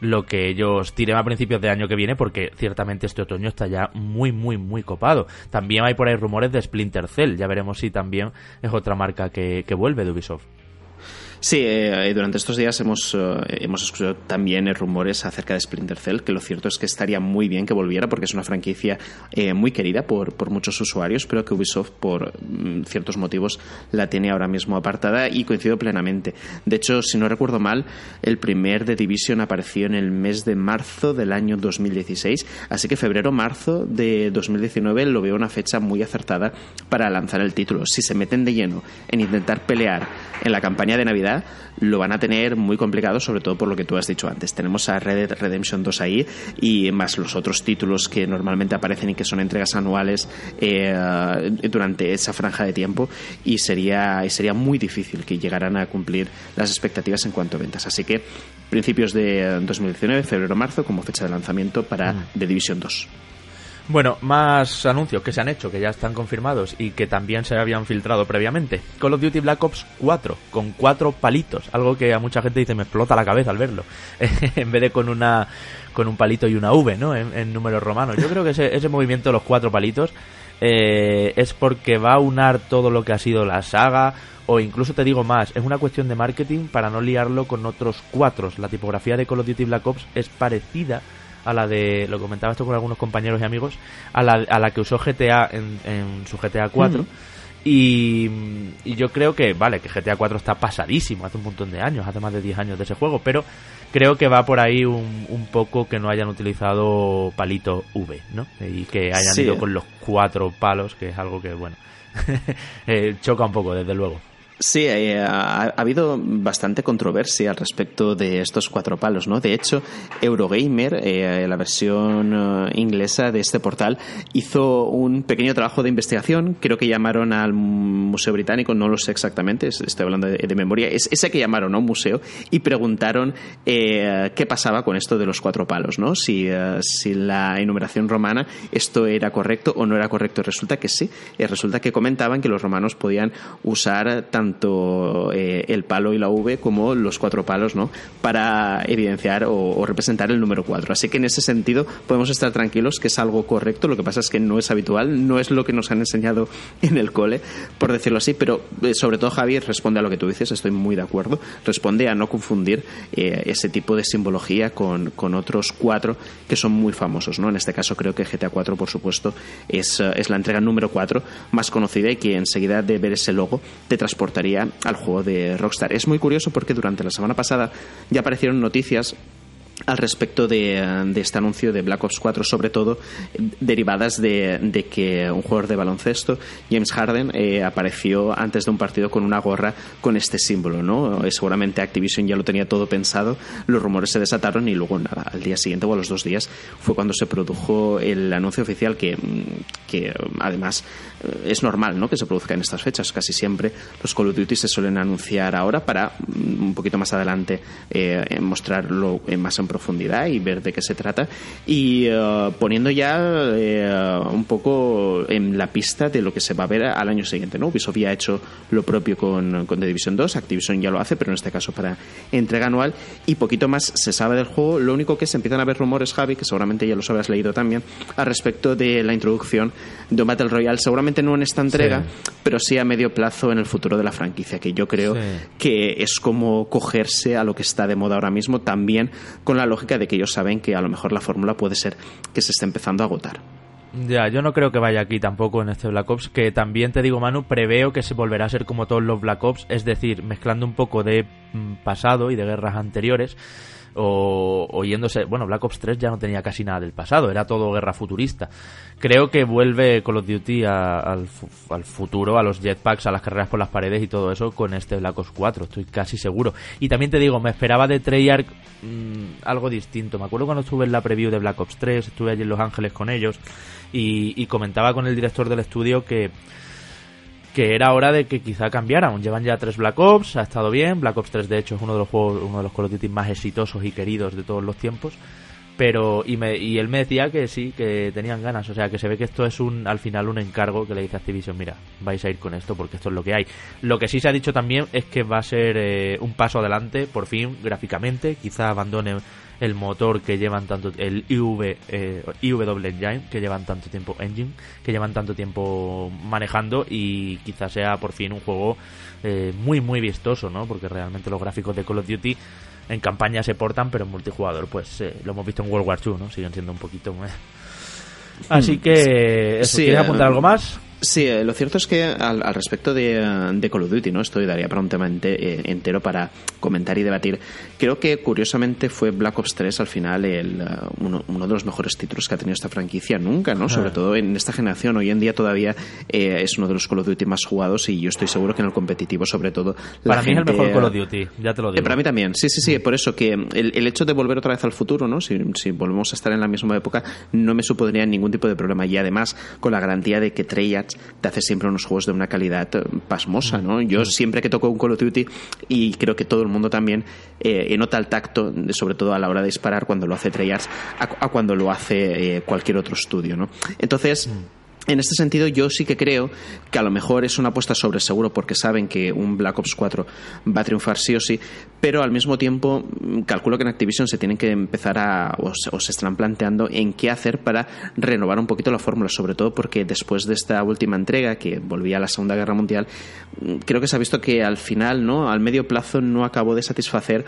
lo que ellos tiren a principios de año que viene, porque ciertamente este otoño está ya muy, muy, muy copado. También hay por ahí rumores de Splinter Cell, ya veremos si también es otra marca que, que vuelve de Ubisoft. Sí, eh, durante estos días hemos, eh, hemos escuchado también rumores acerca de Splinter Cell, que lo cierto es que estaría muy bien que volviera porque es una franquicia eh, muy querida por, por muchos usuarios, pero que Ubisoft por mm, ciertos motivos la tiene ahora mismo apartada y coincido plenamente. De hecho, si no recuerdo mal, el primer The Division apareció en el mes de marzo del año 2016, así que febrero-marzo de 2019 lo veo una fecha muy acertada para lanzar el título. Si se meten de lleno en intentar pelear en la campaña de Navidad, lo van a tener muy complicado, sobre todo por lo que tú has dicho antes. Tenemos a Red Dead Redemption 2 ahí y más los otros títulos que normalmente aparecen y que son entregas anuales eh, durante esa franja de tiempo y sería, sería muy difícil que llegaran a cumplir las expectativas en cuanto a ventas. Así que principios de 2019, febrero-marzo, como fecha de lanzamiento para mm. The Division 2. Bueno, más anuncios que se han hecho, que ya están confirmados y que también se habían filtrado previamente. Call of Duty Black Ops 4, con cuatro palitos, algo que a mucha gente dice me explota la cabeza al verlo, *laughs* en vez de con una con un palito y una V, ¿no? En, números romanos. Yo creo que ese, ese movimiento de los cuatro palitos eh, es porque va a unar todo lo que ha sido la saga, o incluso te digo más, es una cuestión de marketing para no liarlo con otros cuatro. La tipografía de Call of Duty Black Ops es parecida a la de, lo comentaba esto con algunos compañeros y amigos, a la, a la que usó GTA en, en su GTA 4. Y, y, yo creo que, vale, que GTA 4 está pasadísimo, hace un montón de años, hace más de 10 años de ese juego, pero creo que va por ahí un, un poco que no hayan utilizado palito V, ¿no? Y que hayan ido con los cuatro palos, que es algo que, bueno, *laughs* eh, choca un poco, desde luego. Sí, eh, ha, habido bastante controversia al respecto de estos cuatro palos, ¿no? De hecho, Eurogamer, eh, la versión eh, inglesa de este portal, hizo un pequeño trabajo de investigación. Creo que llamaron al Museo Británico, no lo sé exactamente, estoy hablando de, memoria. Es ese que llamaron un museo y preguntaron qué pasaba con esto de los cuatro palos, ¿no? Si, si la enumeración romana esto era correcto o no era correcto. Resulta que sí. resulta que comentaban que los romanos podían usar tanto tanto eh, el palo y la V como los cuatro palos, ¿no? Para evidenciar o, representar el número 4. Así que en ese sentido podemos estar tranquilos que es algo correcto. Lo que pasa es que no es habitual, no es lo que nos han enseñado *laughs* en el cole, por decirlo así, pero eh, sobre todo Javier responde a lo que tú dices, estoy muy de acuerdo. Responde a no confundir eh, ese tipo de simbología con, otros cuatro que son muy famosos, ¿no? En este caso creo que GTA 4, por supuesto, es, es la entrega número 4 más conocida y que enseguida de ver ese logo te al juego de Rockstar. Es muy curioso porque durante la semana pasada ya aparecieron noticias al respecto de, este anuncio de Black Ops 4, sobre todo derivadas de, que un jugador de baloncesto, James Harden, eh, apareció antes de un partido con una gorra con este símbolo. ¿no? Eh, seguramente Activision ya lo tenía todo pensado, los rumores se desataron y luego nada, al día siguiente o a los dos días fue cuando se produjo el anuncio oficial que, que además eh, es normal ¿no? que se produzca en estas fechas. Casi siempre los Call of Duty se suelen anunciar ahora para mm, un poquito más adelante mostrarlo más en profundidad y ver de qué se trata y eh, poniendo ya eh, un poco en la pista de lo que se va a ver al año siguiente. ¿no? Ubisoft ya ha hecho lo propio con, con The Division 2, Activision ya lo hace, pero en este caso para entrega anual y poquito más se sabe del juego. Lo único que se empiezan a ver rumores, Javi, que seguramente ya los habrás leído también, al respecto de la introducción de un Battle Royale, seguramente no en esta entrega, pero sí a medio plazo en el futuro de la franquicia, que yo creo que es como cogerse a lo que está de moda ahora mismo, también con la lógica de que ellos saben que a lo mejor la fórmula puede ser que se esté empezando a agotar. Ya, yo no creo que vaya aquí tampoco en este Black Ops, que también te digo, Manu, preveo que se volverá a ser como todos los Black Ops, es decir, mezclando un poco de mm, pasado y de guerras anteriores, o, oyéndose bueno, Black Ops 3 ya no tenía casi nada del pasado, era todo guerra futurista. Creo que vuelve Call of Duty al, futuro, a los jetpacks, a las carreras por las paredes y todo eso con este Black Ops 4, estoy casi seguro. Y también te digo, me esperaba de Treyarch mm, algo distinto. Me acuerdo cuando estuve en la preview de Black Ops 3, estuve allí en Los Ángeles con ellos y comentaba con el director del estudio que que era hora de que quizá cambiaran. Llevan ya tres Black Ops, ha estado bien. Black Ops 3 de hecho es uno de los juegos, uno de los Call of Duty más exitosos y queridos de todos los tiempos. Pero y, me, y él me decía que sí, que tenían ganas, o sea, que se ve que esto es un al final un encargo que le dice Activision, mira, vais a ir con esto porque esto es lo que hay. Lo que sí se ha dicho también es que va a ser eh, un paso adelante, por fin, gráficamente, quizá abandone el motor que llevan tanto el IV eh, IW Engine que llevan tanto tiempo engine que llevan tanto tiempo manejando y quizás sea por fin un juego eh, muy muy vistoso no porque realmente los gráficos de Call of Duty en campaña se portan pero en multijugador pues eh, lo hemos visto en World War II no siguen siendo un poquito así que eso, ¿quieres apuntar algo más Sí, eh, lo cierto es que al, respecto de, de, Call of Duty, ¿no? Esto daría para un tema eh, entero para comentar y debatir. Creo que curiosamente fue Black Ops 3 al final el, eh, uno, uno, de los mejores títulos que ha tenido esta franquicia nunca, ¿no? Sobre todo en esta generación. Hoy en día todavía es uno de los Call of Duty más jugados y yo estoy seguro que en el competitivo, sobre todo. Para mí es el mejor Call of Duty, ya te lo digo. para mí también, sí, sí, sí. Por eso que el, el, hecho de volver otra vez al futuro, ¿no? Si, si volvemos a estar en la misma época, no me supondría ningún tipo de problema. Y además, con la garantía de que Treyarch te hace siempre unos juegos de una calidad eh, pasmosa, ¿no? Yo siempre que toco un Call of Duty, y creo que todo el mundo también, eh, nota el tacto, sobre todo a la hora de disparar, cuando lo hace Treyarch, a, cuando lo hace eh, cualquier otro estudio, ¿no? Entonces... Mm. En este sentido, yo sí que creo que a lo mejor es una apuesta sobre seguro porque saben que un Black Ops 4 va a triunfar sí o sí, pero al mismo tiempo mm, calculo que en Activision se tienen que empezar a, o se, están planteando en qué hacer para renovar un poquito la fórmula, sobre todo porque después de esta última entrega, que volvía a la Segunda Guerra Mundial, mm, creo que se ha visto que al final, ¿no? Al medio plazo no acabó de satisfacer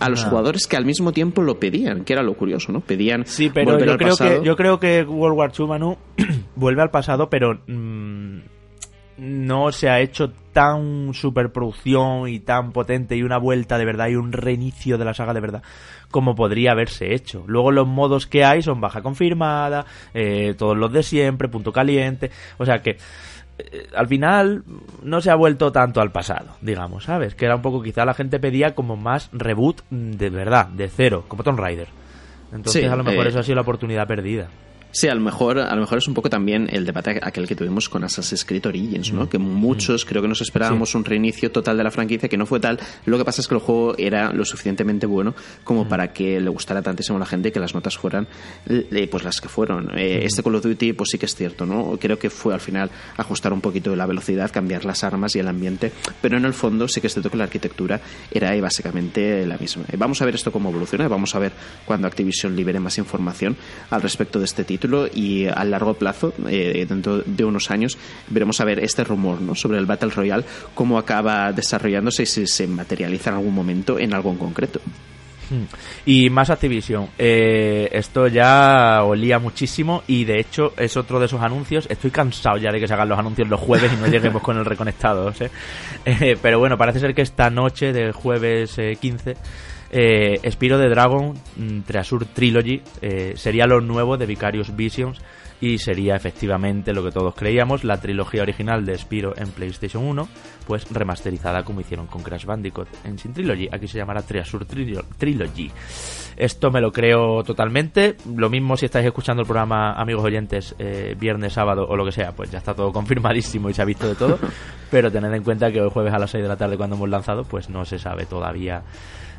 a los jugadores que al mismo tiempo lo pedían, que era lo curioso, ¿no? Pedían. Sí, pero yo creo, que, yo creo que World War II, Manu, *clears throat* vuelve al pasado, pero mm, no se ha hecho tan superproducción y tan potente y una vuelta de verdad y un reinicio de la saga de verdad como podría haberse hecho. Luego los modos que hay son baja confirmada, eh, todos los de siempre, punto caliente, o sea que eh, al final no se ha vuelto tanto al pasado, digamos, ¿sabes? Que era un poco, quizá la gente pedía como más reboot de verdad, de cero, como Tomb Raider. Entonces a lo mejor eh, eso ha sido la oportunidad perdida. Sí, a lo mejor, a lo mejor es un poco también el debate aquel que tuvimos con Assassin's Creed Origins, ¿no? Mm. Que muchos mm. creo que nos esperábamos un reinicio total de la franquicia que no fue tal. Lo que pasa es que el juego era lo suficientemente bueno como mm. para que le gustara tantísimo a la gente que las notas fueran pues las que fueron. Eh, este Call of Duty pues sí que es cierto, ¿no? Creo que fue al final ajustar un poquito la velocidad, cambiar las armas y el ambiente, pero en el fondo sí que es cierto que la arquitectura era básicamente la misma. Vamos a ver esto cómo evoluciona, vamos a ver cuando Activision libere más información al respecto de este título y a largo plazo, eh, dentro de unos años, veremos a ver este rumor ¿no? sobre el Battle Royale, cómo acaba desarrollándose y si se materializa en algún momento en algo en concreto. Hmm. Y más Activision. Eh, esto ya olía muchísimo y de hecho es otro de esos anuncios. Estoy cansado ya de que se hagan los anuncios los jueves y no lleguemos con el reconectado. *laughs* ¿eh? pero bueno, parece ser que esta noche del jueves 15 eh, Spiro de Dragon mm, Treasure Trilogy eh, sería lo nuevo de Vicarious Visions y sería efectivamente lo que todos creíamos, la trilogía original de Spiro en PlayStation 1, pues remasterizada como hicieron con Crash Bandicoot en Sin Trilogy. Aquí se llamará Treasure Trilogy. Esto me lo creo totalmente. Lo mismo si estáis escuchando el programa, amigos oyentes, eh, viernes, sábado o lo que sea, pues ya está todo *laughs* confirmadísimo y se ha visto de todo. Pero tened en cuenta que hoy jueves a las 6 de la tarde cuando hemos lanzado, pues no se sabe todavía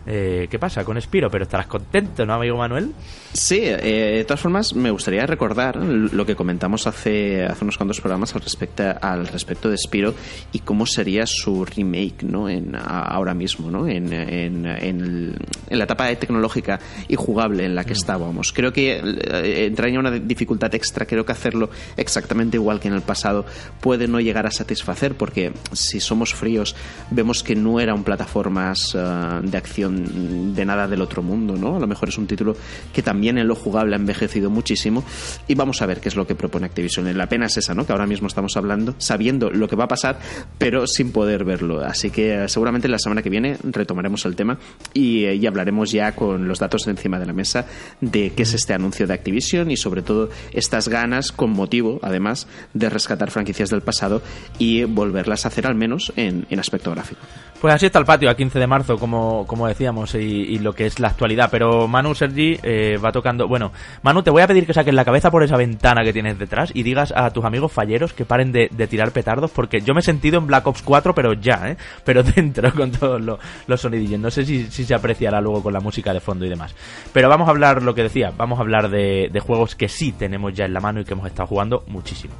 eh, ¿Qué pasa con Spiro? Pero estarás contento, ¿no, amigo Manuel? Sí, eh, de todas formas, me gustaría recordar lo que comentamos hace, hace unos cuantos programas al respecto, al respecto de Spiro y cómo sería su remake ¿no? en, ahora mismo, ¿no? En, en, en, la etapa tecnológica y jugable en la que mm. estábamos. Creo que eh, entraña una dificultad extra. Creo que hacerlo exactamente igual que en el pasado puede no llegar a satisfacer porque si somos fríos, vemos que no era un plataformas de acción de nada del otro mundo, ¿no? A lo mejor es un título que también en lo jugable ha envejecido muchísimo y vamos a ver qué es lo que propone Activision. La pena es esa, ¿no? Que ahora mismo estamos hablando, sabiendo lo que va a pasar, pero sin poder verlo. Así que eh, seguramente la semana que viene retomaremos el tema y, eh, hablaremos ya con los datos encima de la mesa de qué es este anuncio de Activision y sobre todo estas ganas con motivo, además, de rescatar franquicias del pasado y volverlas a hacer al menos en, en aspecto gráfico. Pues así está el patio a 15 de marzo, como, como y, lo que es la actualidad. Pero Manu Sergi eh, va tocando. Bueno, Manu, te voy a pedir que saques la cabeza por esa ventana que tienes detrás y digas a tus amigos falleros que paren de, tirar petardos, porque yo me he sentido en Black Ops 4, pero ya, ¿eh? Pero *laughs* dentro con todos los, los sonidillos. No sé si, se apreciará luego con la música de fondo y demás. Pero vamos a hablar, lo que decía, vamos a hablar de juegos que sí tenemos ya en la mano y que hemos estado jugando muchísimo.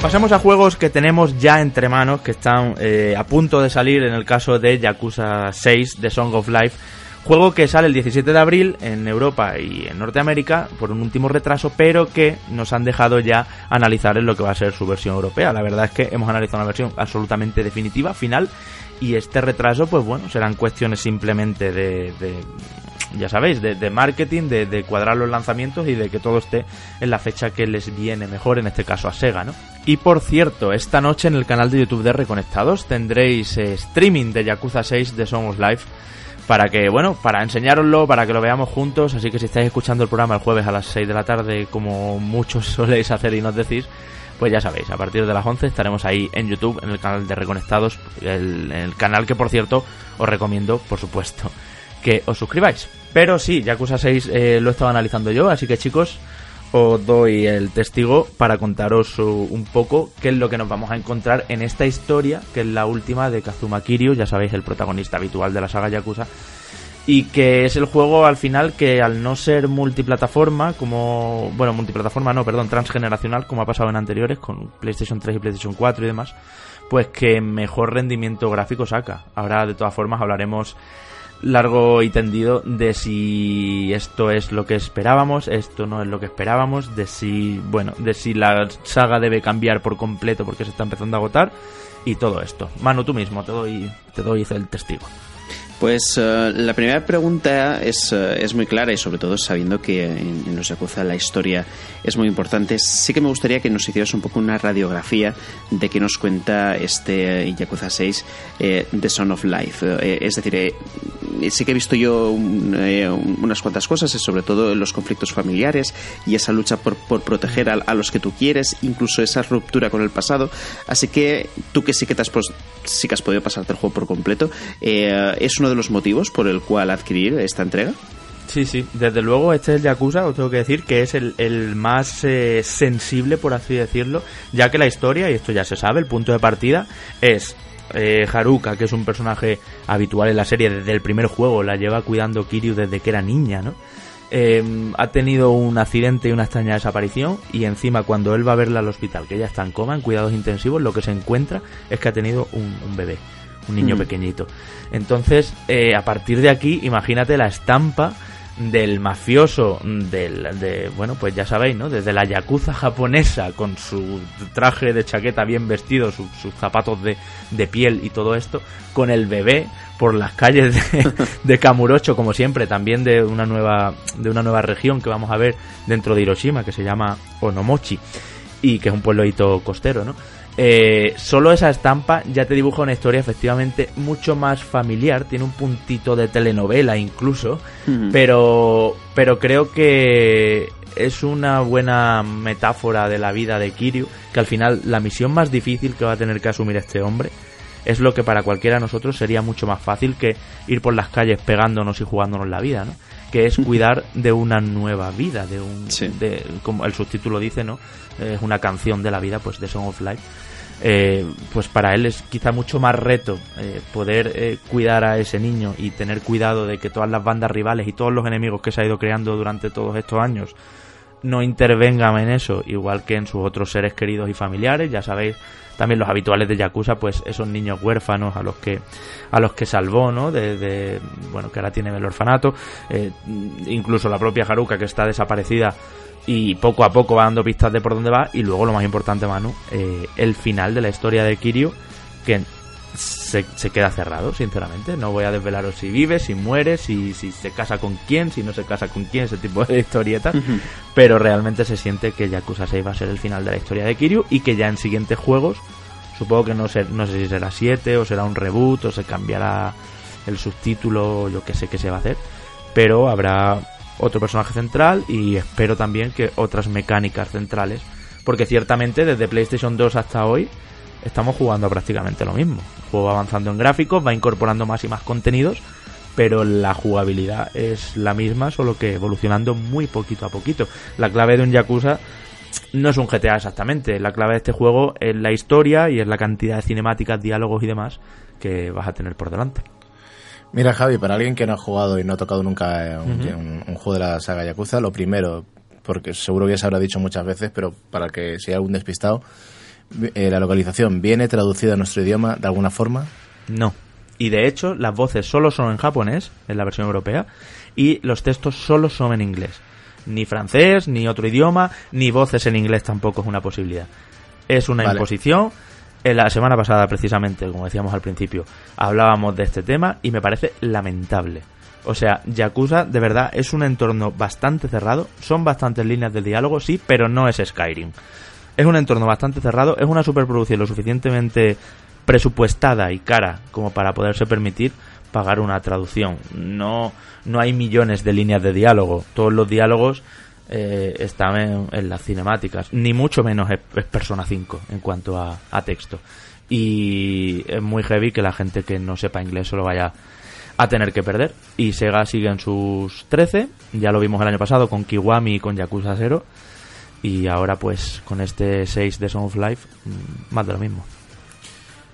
Pasamos a juegos que tenemos ya entre manos, que están eh, a punto de salir en el caso de Yakuza 6 de Song of Life. Juego que sale el 17 de abril en Europa y en Norteamérica por un último retraso, pero que nos han dejado ya analizar en lo que va a ser su versión europea. La verdad es que hemos analizado una versión absolutamente definitiva, final, y este retraso, pues bueno, serán cuestiones simplemente de ya sabéis, de, marketing, de, cuadrar los lanzamientos y de que todo esté en la fecha que les viene mejor, en este caso a Sega, ¿no? Y por cierto, esta noche en el canal de YouTube de Reconectados tendréis eh, streaming de Yakuza 6 de Somos Live para que, bueno, para enseñároslo, para que lo veamos juntos, así que si estáis escuchando el programa el jueves a las 6 de la tarde, como muchos *laughs* soléis hacer y nos decís, pues ya sabéis, a partir de las 11 estaremos ahí en YouTube, en el canal de Reconectados, el canal que por cierto os recomiendo, por supuesto, que os suscribáis. Pero sí, Yakuza 6 eh, lo he estado analizando yo, así que chicos, os doy el testigo para contaros un poco qué es lo que nos vamos a encontrar en esta historia, que es la última de Kazuma Kiryu, ya sabéis, el protagonista habitual de la saga Yakuza, y que es el juego al final que al no ser multiplataforma, como, bueno, multiplataforma no, perdón, transgeneracional, como ha pasado en anteriores, con PlayStation 3 y PlayStation 4 y demás, pues que mejor rendimiento gráfico saca. Ahora, de todas formas, hablaremos largo y tendido de si esto es lo que esperábamos, esto no es lo que esperábamos, de si, bueno, de si la saga debe cambiar por completo porque se está empezando a agotar y todo esto. Manu, tú mismo, te doy, te doy el testigo. Pues eh, la primera pregunta es, eh, es, muy clara y sobre todo sabiendo que en, los Yakuza la historia es muy importante. Sí que me gustaría que nos hicieras un poco una radiografía de qué nos cuenta este Yakuza 6, The Son of Life. es decir, sí que he visto yo unas cuantas cosas, sobre todo los conflictos familiares y esa lucha por, por proteger a, los que tú quieres, incluso esa ruptura con el pasado. Así que tú que sí que te has, sí que has podido pasarte el juego por completo, es uno de los motivos por el cual adquirir esta entrega? Sí, sí, desde luego este es Yakuza, os tengo que decir que es el, más eh, sensible, por así decirlo, ya que la historia, y esto ya se sabe, el punto de partida es eh, Haruka, que es un personaje habitual en la serie desde el primer juego, la lleva cuidando Kiryu desde que era niña, ¿no? Eh, ha tenido un accidente y una extraña desaparición y encima cuando él va a verla al hospital, que ella está en coma, en cuidados intensivos, lo que se encuentra es que ha tenido un bebé un niño mm. pequeñito. Entonces, eh, a partir de aquí, imagínate la estampa del mafioso del de bueno pues ya sabéis no desde la yakuza japonesa con su traje de chaqueta bien vestido sus zapatos de, de, piel y todo esto con el bebé por las calles de, *laughs* de, Kamurocho como siempre también de una nueva de una nueva región que vamos a ver dentro de Hiroshima que se llama Onomochi y que es un pueblo costero no eh, solo esa estampa ya te dibuja una historia efectivamente mucho más familiar, tiene un puntito de telenovela incluso, pero, pero creo que es una buena metáfora de la vida de Kiryu, que al final la misión más difícil que va a tener que asumir este hombre es lo que para cualquiera de nosotros sería mucho más fácil que ir por las calles pegándonos y jugándonos la vida, ¿no? Que es cuidar de una nueva vida, de un, de, como el subtítulo dice, ¿no? Es una canción de la vida, pues de Song of Life. Eh, pues para él es quizá mucho más reto eh, poder eh, cuidar a ese niño y tener cuidado de que todas las bandas rivales y todos los enemigos que se ha ido creando durante todos estos años no intervengan en eso, igual que en sus otros seres queridos y familiares, ya sabéis, también los habituales de Yakuza, pues esos niños huérfanos a los que a los que salvó, ¿no? De, bueno, que ahora tiene el orfanato, incluso la propia Haruka que está desaparecida y poco a poco va dando pistas de por dónde va y luego lo más importante Manu eh, el final de la historia de Kiryu que se, queda cerrado sinceramente. No voy a desvelaros si vive si muere si, si se casa con quién si no se casa con quién ese tipo de *laughs* historietas. Pero realmente se siente que Yakuza 6 va a ser el final de la historia de Kiryu y que ya en siguientes juegos supongo que no sé, no sé si será 7 o será un reboot o se cambiará el subtítulo yo que sé qué se va a hacer pero habrá otro personaje central y espero también que otras mecánicas centrales, porque ciertamente desde PlayStation 2 hasta hoy estamos jugando prácticamente lo mismo. El juego va avanzando en gráficos, va incorporando más y más contenidos, pero la jugabilidad es la misma, solo que evolucionando muy poquito a poquito. La clave de un Yakuza no es un GTA exactamente, la clave de este juego es la historia y es la cantidad de cinemáticas, diálogos y demás que vas a tener por delante. Mira, Javi, para alguien que no ha jugado y no ha tocado nunca eh, un, juego de la saga Yakuza, lo primero, porque seguro que ya se habrá dicho muchas veces, pero para que sea algún despistado, eh, ¿la localización viene traducida a nuestro idioma de alguna forma? No. Y de hecho, las voces solo son en japonés, en la versión europea, y los textos solo son en inglés. Ni francés, ni otro idioma, ni voces en inglés tampoco es una posibilidad. Es una imposición en la semana pasada, precisamente, como decíamos al principio, hablábamos de este tema y me parece lamentable. O sea, Yakuza de verdad es un entorno bastante cerrado, son bastantes líneas de diálogo, sí, pero no es Skyrim. Es un entorno bastante cerrado, es una superproducción lo suficientemente presupuestada y cara como para poderse permitir pagar una traducción. No, no hay millones de líneas de diálogo. Todos los diálogos eh, está en, las cinemáticas, ni mucho menos es, Persona 5 en cuanto a, texto. Y es muy heavy que la gente que no sepa inglés solo vaya a tener que perder. Y Sega sigue en sus 13, ya lo vimos el año pasado con Kiwami y con Yakuza 0. Y ahora pues con este 6 de Song of Life, mm, más de lo mismo.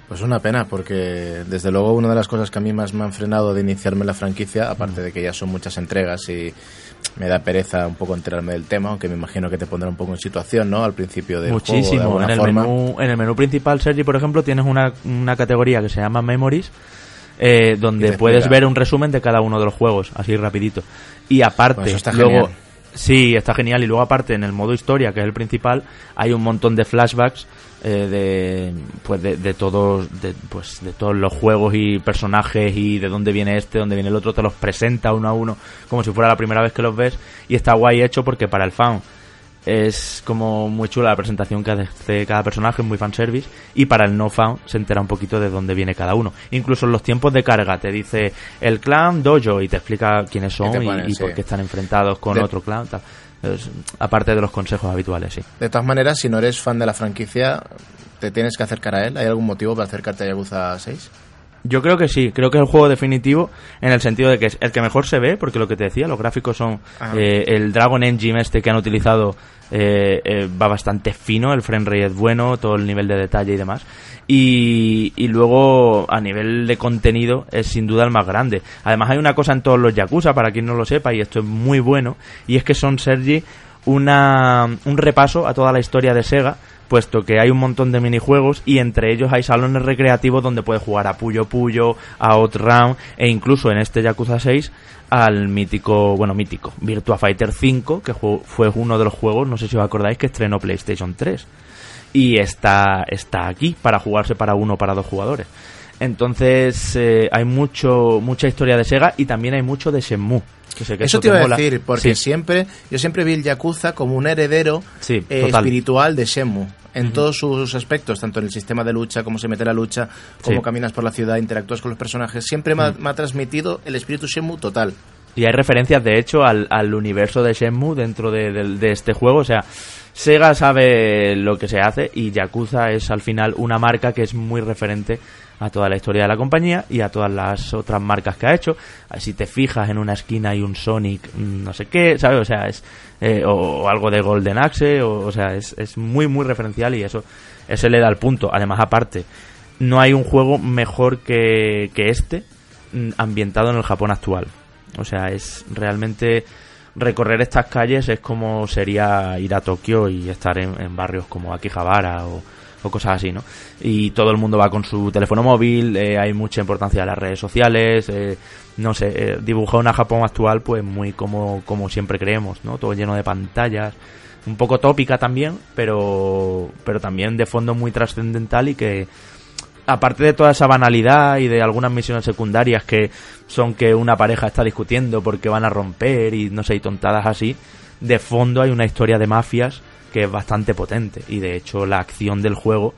Pues una pena, porque desde luego una de las cosas que a mí más me han frenado de iniciarme la franquicia, aparte de que ya son muchas entregas y me da pereza un poco enterarme del tema, aunque me imagino que te pondrá un poco en situación, ¿no? Al principio del Muchísimo. juego, en, el menú, en el menú principal, Sergi, por ejemplo, tienes una, una categoría que se llama Memories, eh, donde puedes ver un resumen de cada uno de los juegos, así rapidito. Y aparte, pues luego... Sí, está genial. Y luego aparte en el modo historia, que es el principal, hay un montón de flashbacks eh, de pues de, todos de, pues de todos los juegos y personajes y de dónde viene este, dónde viene el otro, te los presenta uno a uno como si fuera la primera vez que los ves y está guay hecho porque para el fan es como muy chula la presentación que hace cada personaje, muy fanservice, y para el no fan se entera un poquito de dónde viene cada uno. Incluso en los tiempos de carga te dice el clan Dojo y te explica quiénes son y, por qué están enfrentados con otro clan. Tal. aparte de los consejos habituales, sí. De todas maneras, si no eres fan de la franquicia, ¿te tienes que acercar a él? ¿Hay algún motivo para acercarte a Yakuza 6? Yo creo que sí, creo que es el juego definitivo en el sentido de que es el que mejor se ve, porque lo que te decía, los gráficos son eh, el Dragon Engine este que han utilizado eh, eh, va bastante fino, el frame rate es bueno, todo el nivel de detalle y demás. Y, y, luego a nivel de contenido es sin duda el más grande. Además hay una cosa en todos los Yakuza, para quien no lo sepa, y esto es muy bueno, y es que son, Sergi, una, un repaso a toda la historia de Sega puesto que hay un montón de minijuegos y entre ellos hay salones recreativos donde puedes jugar a Puyo Puyo, a Outround e incluso en este Yakuza 6 al mítico, bueno, mítico, Virtua Fighter 5, que fue uno de los juegos, no sé si os acordáis, que estrenó PlayStation 3. Y está, está aquí para jugarse para uno o para dos jugadores. Entonces eh, hay mucho mucha historia de Sega y también hay mucho de Shenmue. eso, te iba a decir, porque siempre yo siempre vi el Yakuza como un heredero eh, espiritual de Shenmue en todos sus aspectos, tanto en el sistema de lucha, cómo se mete la lucha, cómo caminas por la ciudad, interactúas con los personajes. Siempre me, ha, transmitido el espíritu Shenmue total. Y hay referencias, de hecho, al, universo de Shenmue dentro de, de este juego. O sea, Sega sabe lo que se hace y Yakuza es al final una marca que es muy referente a toda la historia de la compañía y a todas las otras marcas que ha hecho. Si te fijas en una esquina hay un Sonic, mm, no sé qué, ¿sabes? O sea, es eh, o, algo de Golden Axe, o, o sea, es, es, muy, muy referencial y eso, ese le da el punto. Además, aparte, no hay un juego mejor que, que este mm, ambientado en el Japón actual. O sea, es realmente recorrer estas calles es como sería ir a Tokio y estar en, en barrios como Akihabara o, cosas así, ¿no? Y todo el mundo va con su teléfono móvil, eh, hay mucha importancia de las redes sociales, eh, no sé, eh, una Japón actual pues muy como, como siempre creemos, ¿no? Todo lleno de pantallas, un poco tópica también, pero, pero también de fondo muy trascendental y que aparte de toda esa banalidad y de algunas misiones secundarias que son que una pareja está discutiendo porque van a romper y no sé, y tontadas así, de fondo hay una historia de mafias que es bastante potente. Y de hecho la acción del juego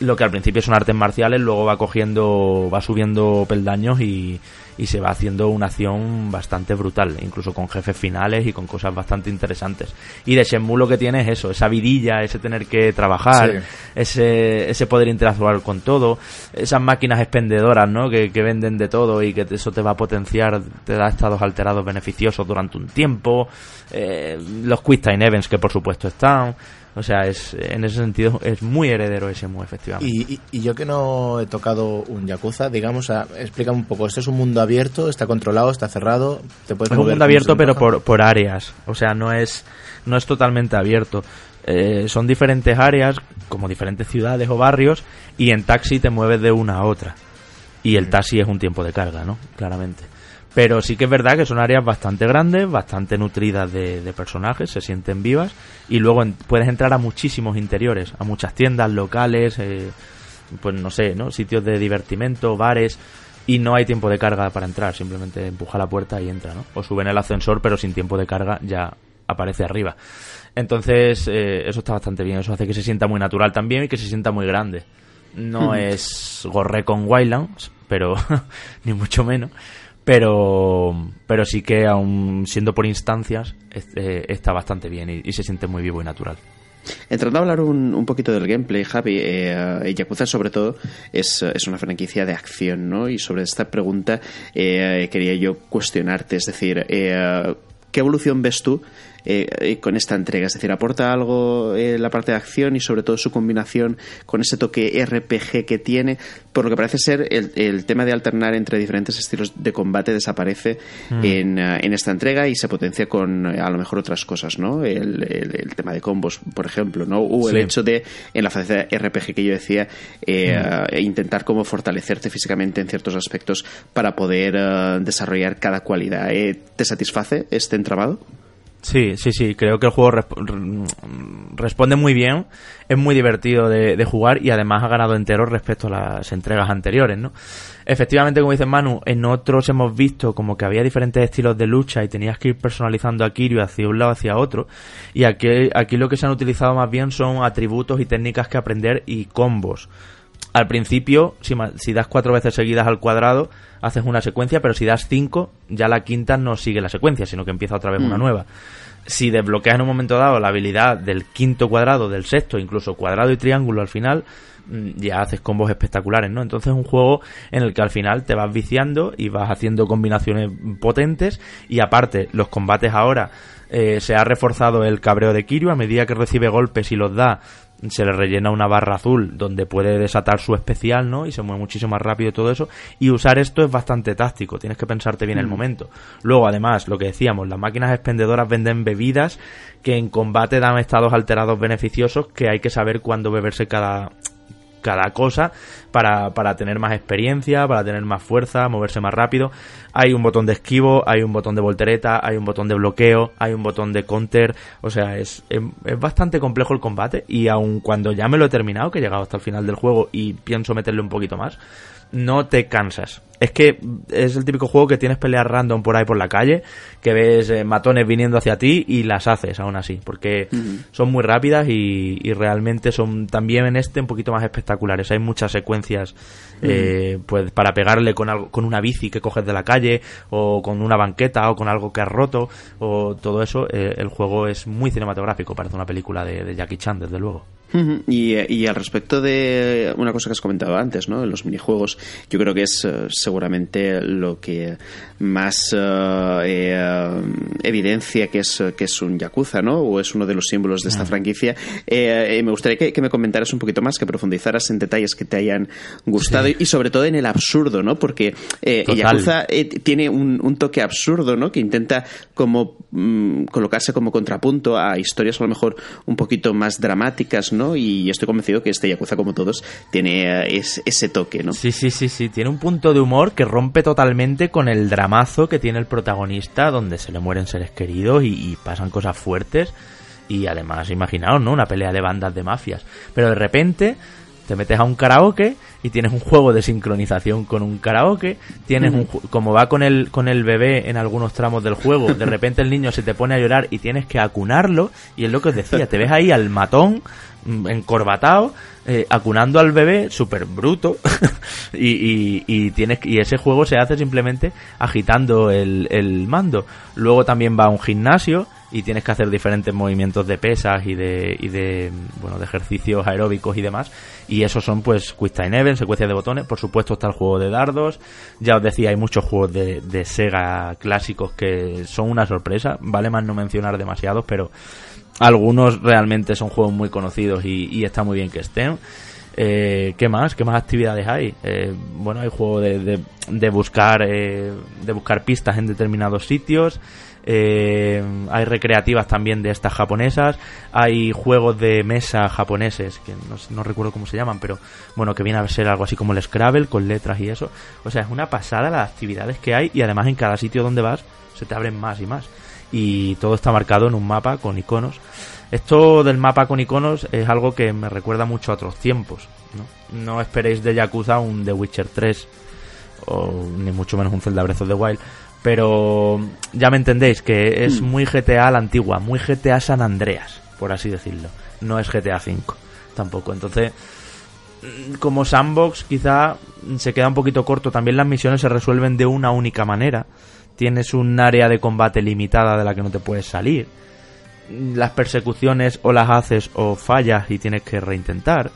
lo que al principio son artes marciales luego va cogiendo va subiendo peldaños y, y se va haciendo una acción bastante brutal, incluso con jefes finales y con cosas bastante interesantes. Y de Shenmue lo que tiene es eso, esa vidilla, ese tener que trabajar, ese, ese poder interactuar con todo, esas máquinas expendedoras, ¿no? Que, que venden de todo y que eso te va a potenciar, te da estados alterados beneficiosos durante un tiempo, eh, los Quick Time Events que por supuesto están, o sea, es en ese sentido es muy heredero ese mu, efectivamente. Y, yo que no he tocado un Yakuza, digamos, explícame un poco. ¿Esto es un mundo abierto? ¿Está controlado? ¿Está cerrado? ¿Te puedes es un mundo abierto, pero por, por áreas. O sea, no es, no es totalmente abierto. Eh, son diferentes áreas, como diferentes ciudades o barrios, y en taxi te mueves de una a otra. Y el taxi es un tiempo de carga, ¿no? Claramente. Pero sí que es verdad que son áreas bastante grandes, bastante nutridas de, personajes, se sienten vivas y luego puedes entrar a muchísimos interiores, a muchas tiendas locales, eh, pues no sé, ¿no? Sitios de divertimento, bares y no hay tiempo de carga para entrar, simplemente empuja la puerta y entra, ¿no? O sube en el ascensor pero sin tiempo de carga ya aparece arriba. Entonces, eh, eso está bastante bien, eso hace que se sienta muy natural también y que se sienta muy grande. No es gorre con Wildlands, pero *laughs* ni mucho menos pero pero sí que aún siendo por instancias eh, está bastante bien y, se siente muy vivo y natural. Entrando a hablar un, un poquito del gameplay, Javi, eh, Yakuza sobre todo es, es, una franquicia de acción, ¿no? Y sobre esta pregunta eh, quería yo cuestionarte, es decir, eh, ¿qué evolución ves tú eh, con esta entrega. Es decir, aporta algo eh, la parte de acción y sobre todo su combinación con ese toque RPG que tiene. Por lo que parece ser, el, tema de alternar entre diferentes estilos de combate desaparece mm. en, eh, en, esta entrega y se potencia con a lo mejor otras cosas, ¿no? El, el, tema de combos, por ejemplo, ¿no? O el hecho de, en la fase de RPG que yo decía, mm. intentar como fortalecerte físicamente en ciertos aspectos para poder desarrollar cada cualidad. ¿Te satisface este entramado? Sí, sí, sí, creo que el juego responde muy bien, es muy divertido de, jugar y además ha ganado entero respecto a las entregas anteriores, ¿no? Efectivamente, como dice Manu, en otros hemos visto como que había diferentes estilos de lucha y tenías que ir personalizando a Kiryu hacia un lado hacia otro y aquí, aquí lo que se han utilizado más bien son atributos y técnicas que aprender y combos. Al principio, si, si das cuatro veces seguidas al cuadrado, haces una secuencia, pero si das cinco, ya la quinta no sigue la secuencia, sino que empieza otra vez una mm. nueva. Si desbloqueas en un momento dado la habilidad del quinto cuadrado, del sexto, incluso cuadrado y triángulo al final, mm, ya haces combos espectaculares, ¿no? Entonces es un juego en el que al final te vas viciando y vas haciendo combinaciones potentes y aparte los combates ahora eh, se ha reforzado el cabreo de Kiryu a medida que recibe golpes y los da se le rellena una barra azul donde puede desatar su especial, ¿no? Y se mueve muchísimo más rápido todo eso. Y usar esto es bastante táctico, tienes que pensarte bien el mm. momento. Luego, además, lo que decíamos, las máquinas expendedoras venden bebidas que en combate dan estados alterados beneficiosos que hay que saber cuándo beberse cada, cada cosa para, para tener más experiencia, para tener más fuerza, moverse más rápido. Hay un botón de esquivo, hay un botón de voltereta, hay un botón de bloqueo, hay un botón de counter. O sea, es, es, bastante complejo el combate y aun cuando ya me lo he terminado, que he llegado hasta el final del juego y pienso meterle un poquito más, no te cansas. Es que es el típico juego que tienes peleas random por ahí por la calle, que ves eh, matones viniendo hacia ti y las haces aún así, porque son muy rápidas y, realmente son también en este un poquito más espectaculares. Hay muchas secuencias eh, pues para pegarle con, algo, con una bici que coges de la calle o con una banqueta o con algo que has roto o todo eso. Eh, el juego es muy cinematográfico, parece una película de Jackie Chan, desde luego. Y, al respecto de una cosa que has comentado antes, ¿no? En los minijuegos, yo creo que es seguramente lo que más eh, eh, evidencia que es, que es un Yakuza, ¿no? O es uno de los símbolos de esta franquicia. me gustaría que, me comentaras un poquito más, que profundizaras en detalles que te hayan gustado y sobre todo en el absurdo, ¿no? Porque Yakuza tiene un, toque absurdo, ¿no? Que intenta como mm, colocarse como contrapunto a historias a lo mejor un poquito más dramáticas, y estoy convencido que este Yakuza, como todos, tiene eh, ese toque, ¿no? Sí, sí, sí, sí. Tiene un punto de humor que rompe totalmente con el dramazo que tiene el protagonista, donde se le mueren seres queridos y, pasan cosas fuertes. Y además, imaginaos, ¿no? Una pelea de bandas de mafias. Pero de repente te metes a un karaoke y tienes un juego de sincronización con un karaoke, tienes un como va con el con el bebé en algunos tramos del juego, de repente el niño se te pone a llorar y tienes que acunarlo y es lo que os decía, te ves ahí al matón encorbatado, eh, acunando al bebé, súper bruto, *laughs* y, y, tienes, y ese juego se hace simplemente agitando el, el mando. Luego también va a un gimnasio y tienes que hacer diferentes movimientos de pesas y de, y de, bueno, de ejercicios aeróbicos y demás. Y esos son pues Quick Time Event, secuencias de botones. Por supuesto está el juego de dardos. Ya os decía, hay muchos juegos de, de Sega clásicos que son una sorpresa. Vale más no mencionar demasiados, pero algunos realmente son juegos muy conocidos y, está muy bien que estén. Eh, ¿Qué más? ¿Qué más actividades hay? Eh, bueno, hay juegos de, de, buscar eh, de buscar pistas en determinados sitios. Hay recreativas también de estas japonesas. Hay juegos de mesa japoneses que no, recuerdo cómo se llaman, pero bueno, que viene a ser algo así como el Scrabble con letras y eso. O sea, es una pasada las actividades que hay y además en cada sitio donde vas se te abren más y más y todo está marcado en un mapa con iconos. Esto del mapa con iconos es algo que me recuerda mucho a otros tiempos. No, no esperéis de Yakuza un The Witcher 3 o ni mucho menos un Zelda Breath of the Wild, pero ya me entendéis que es hmm. muy GTA a la antigua, muy GTA San Andreas, por así decirlo. No es GTA 5 tampoco. Entonces, como sandbox quizá se queda un poquito corto. También las misiones se resuelven de una única manera tienes un área de combate limitada de la que no te puedes salir. Las persecuciones o las haces o fallas y tienes que reintentar.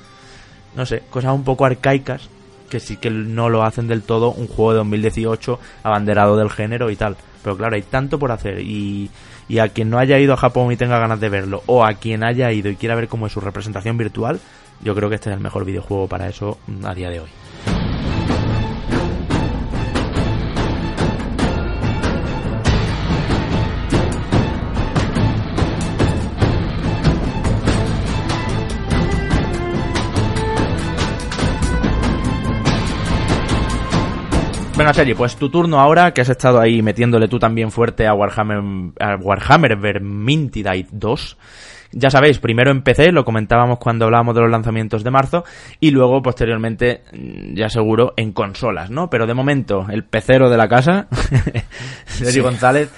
No sé, cosas un poco arcaicas que sí que no lo hacen del todo un juego de 2018 abanderado del género y tal. Pero claro, hay tanto por hacer y, y a quien no haya ido a Japón y tenga ganas de verlo, o a quien haya ido y quiera ver cómo es su representación virtual, yo creo que este es el mejor videojuego para eso a día de hoy. Venga, Sergi, pues tu turno ahora, que has estado ahí metiéndole tú también fuerte a Warhammer, a Warhammer Vermintide 2. Ya sabéis, primero empecé, lo comentábamos cuando hablábamos de los lanzamientos de marzo, y luego, posteriormente, mm, ya seguro, en consolas, ¿no? Pero de momento, el pecero de la casa, *laughs* Sergi González,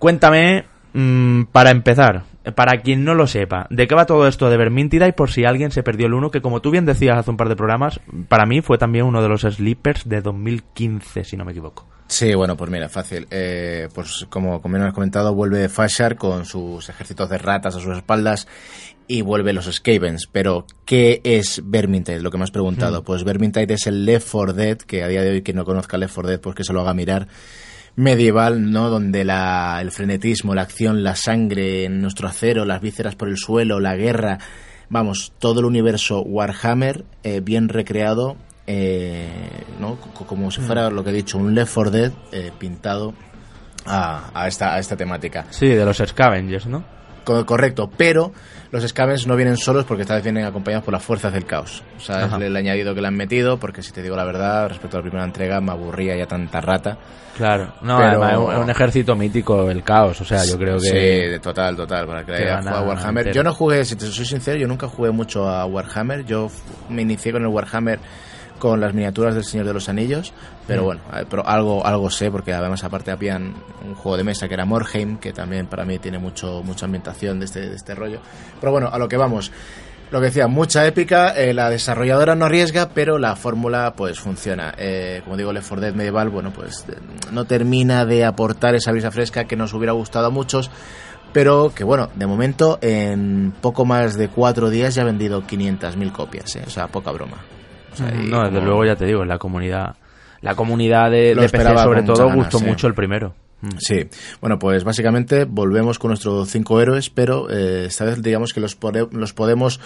cuéntame, mm, para empezar, para quien no lo sepa, ¿de qué va todo esto de Vermintide? Por si alguien se perdió el uno, que como tú bien decías hace un par de programas, para mí fue también uno de los sleepers de 2015, si no me equivoco. Sí, bueno, pues mira, fácil. Eh, pues como, como bien has comentado, vuelve Fashar con sus ejércitos de ratas a sus espaldas y vuelve los Skavens. Pero, ¿qué es Vermintide? Lo que me has preguntado. Mm. Pues Vermintide es el Left 4 Dead, que a día de hoy quien no conozca Left 4 Dead, pues que se lo haga mirar medieval, ¿no? Donde la, el frenetismo, la acción, la sangre en nuestro acero, las vísceras por el suelo, la guerra, vamos, todo el universo Warhammer eh, bien recreado, eh, ¿no? Como si fuera lo que he dicho, un Left 4 Dead eh, pintado a, a, esta, a esta temática. Sí, de los Scavengers, ¿no? Correcto, pero los Scavens no vienen solos porque esta vez vienen acompañados por las fuerzas del caos. O sea, es el añadido que le han metido, porque si te digo la verdad, respecto a la primera entrega, me aburría ya tanta rata. Claro, no, además es un ejército mítico el caos, o sea, yo creo que... Sí, total, total, para que, haya jugado a Warhammer. Yo no jugué, si te soy sincero, yo nunca jugué mucho a Warhammer, yo me inicié con el Warhammer con las miniaturas del Señor de los Anillos, pero mm. bueno, eh, pero algo algo sé porque además aparte habían un juego de mesa que era Morheim, que también para mí tiene mucho mucha ambientación de este, de este rollo. Pero bueno, a lo que vamos. Lo que decía, mucha épica, eh, la desarrolladora no arriesga, pero la fórmula pues funciona. Eh, como digo, Left 4 Dead Medieval, bueno, pues no termina de aportar esa brisa fresca que nos hubiera gustado a muchos, pero que bueno, de momento en poco más de cuatro días ya ha vendido 500.000 copias, o sea, poca broma no, desde luego ya te digo, la comunidad, la comunidad de, de PC sobre todo gustó mucho el primero. Mm. Sí, bueno, pues básicamente volvemos con nuestros cinco héroes, pero eh, esta vez digamos que los, los podemos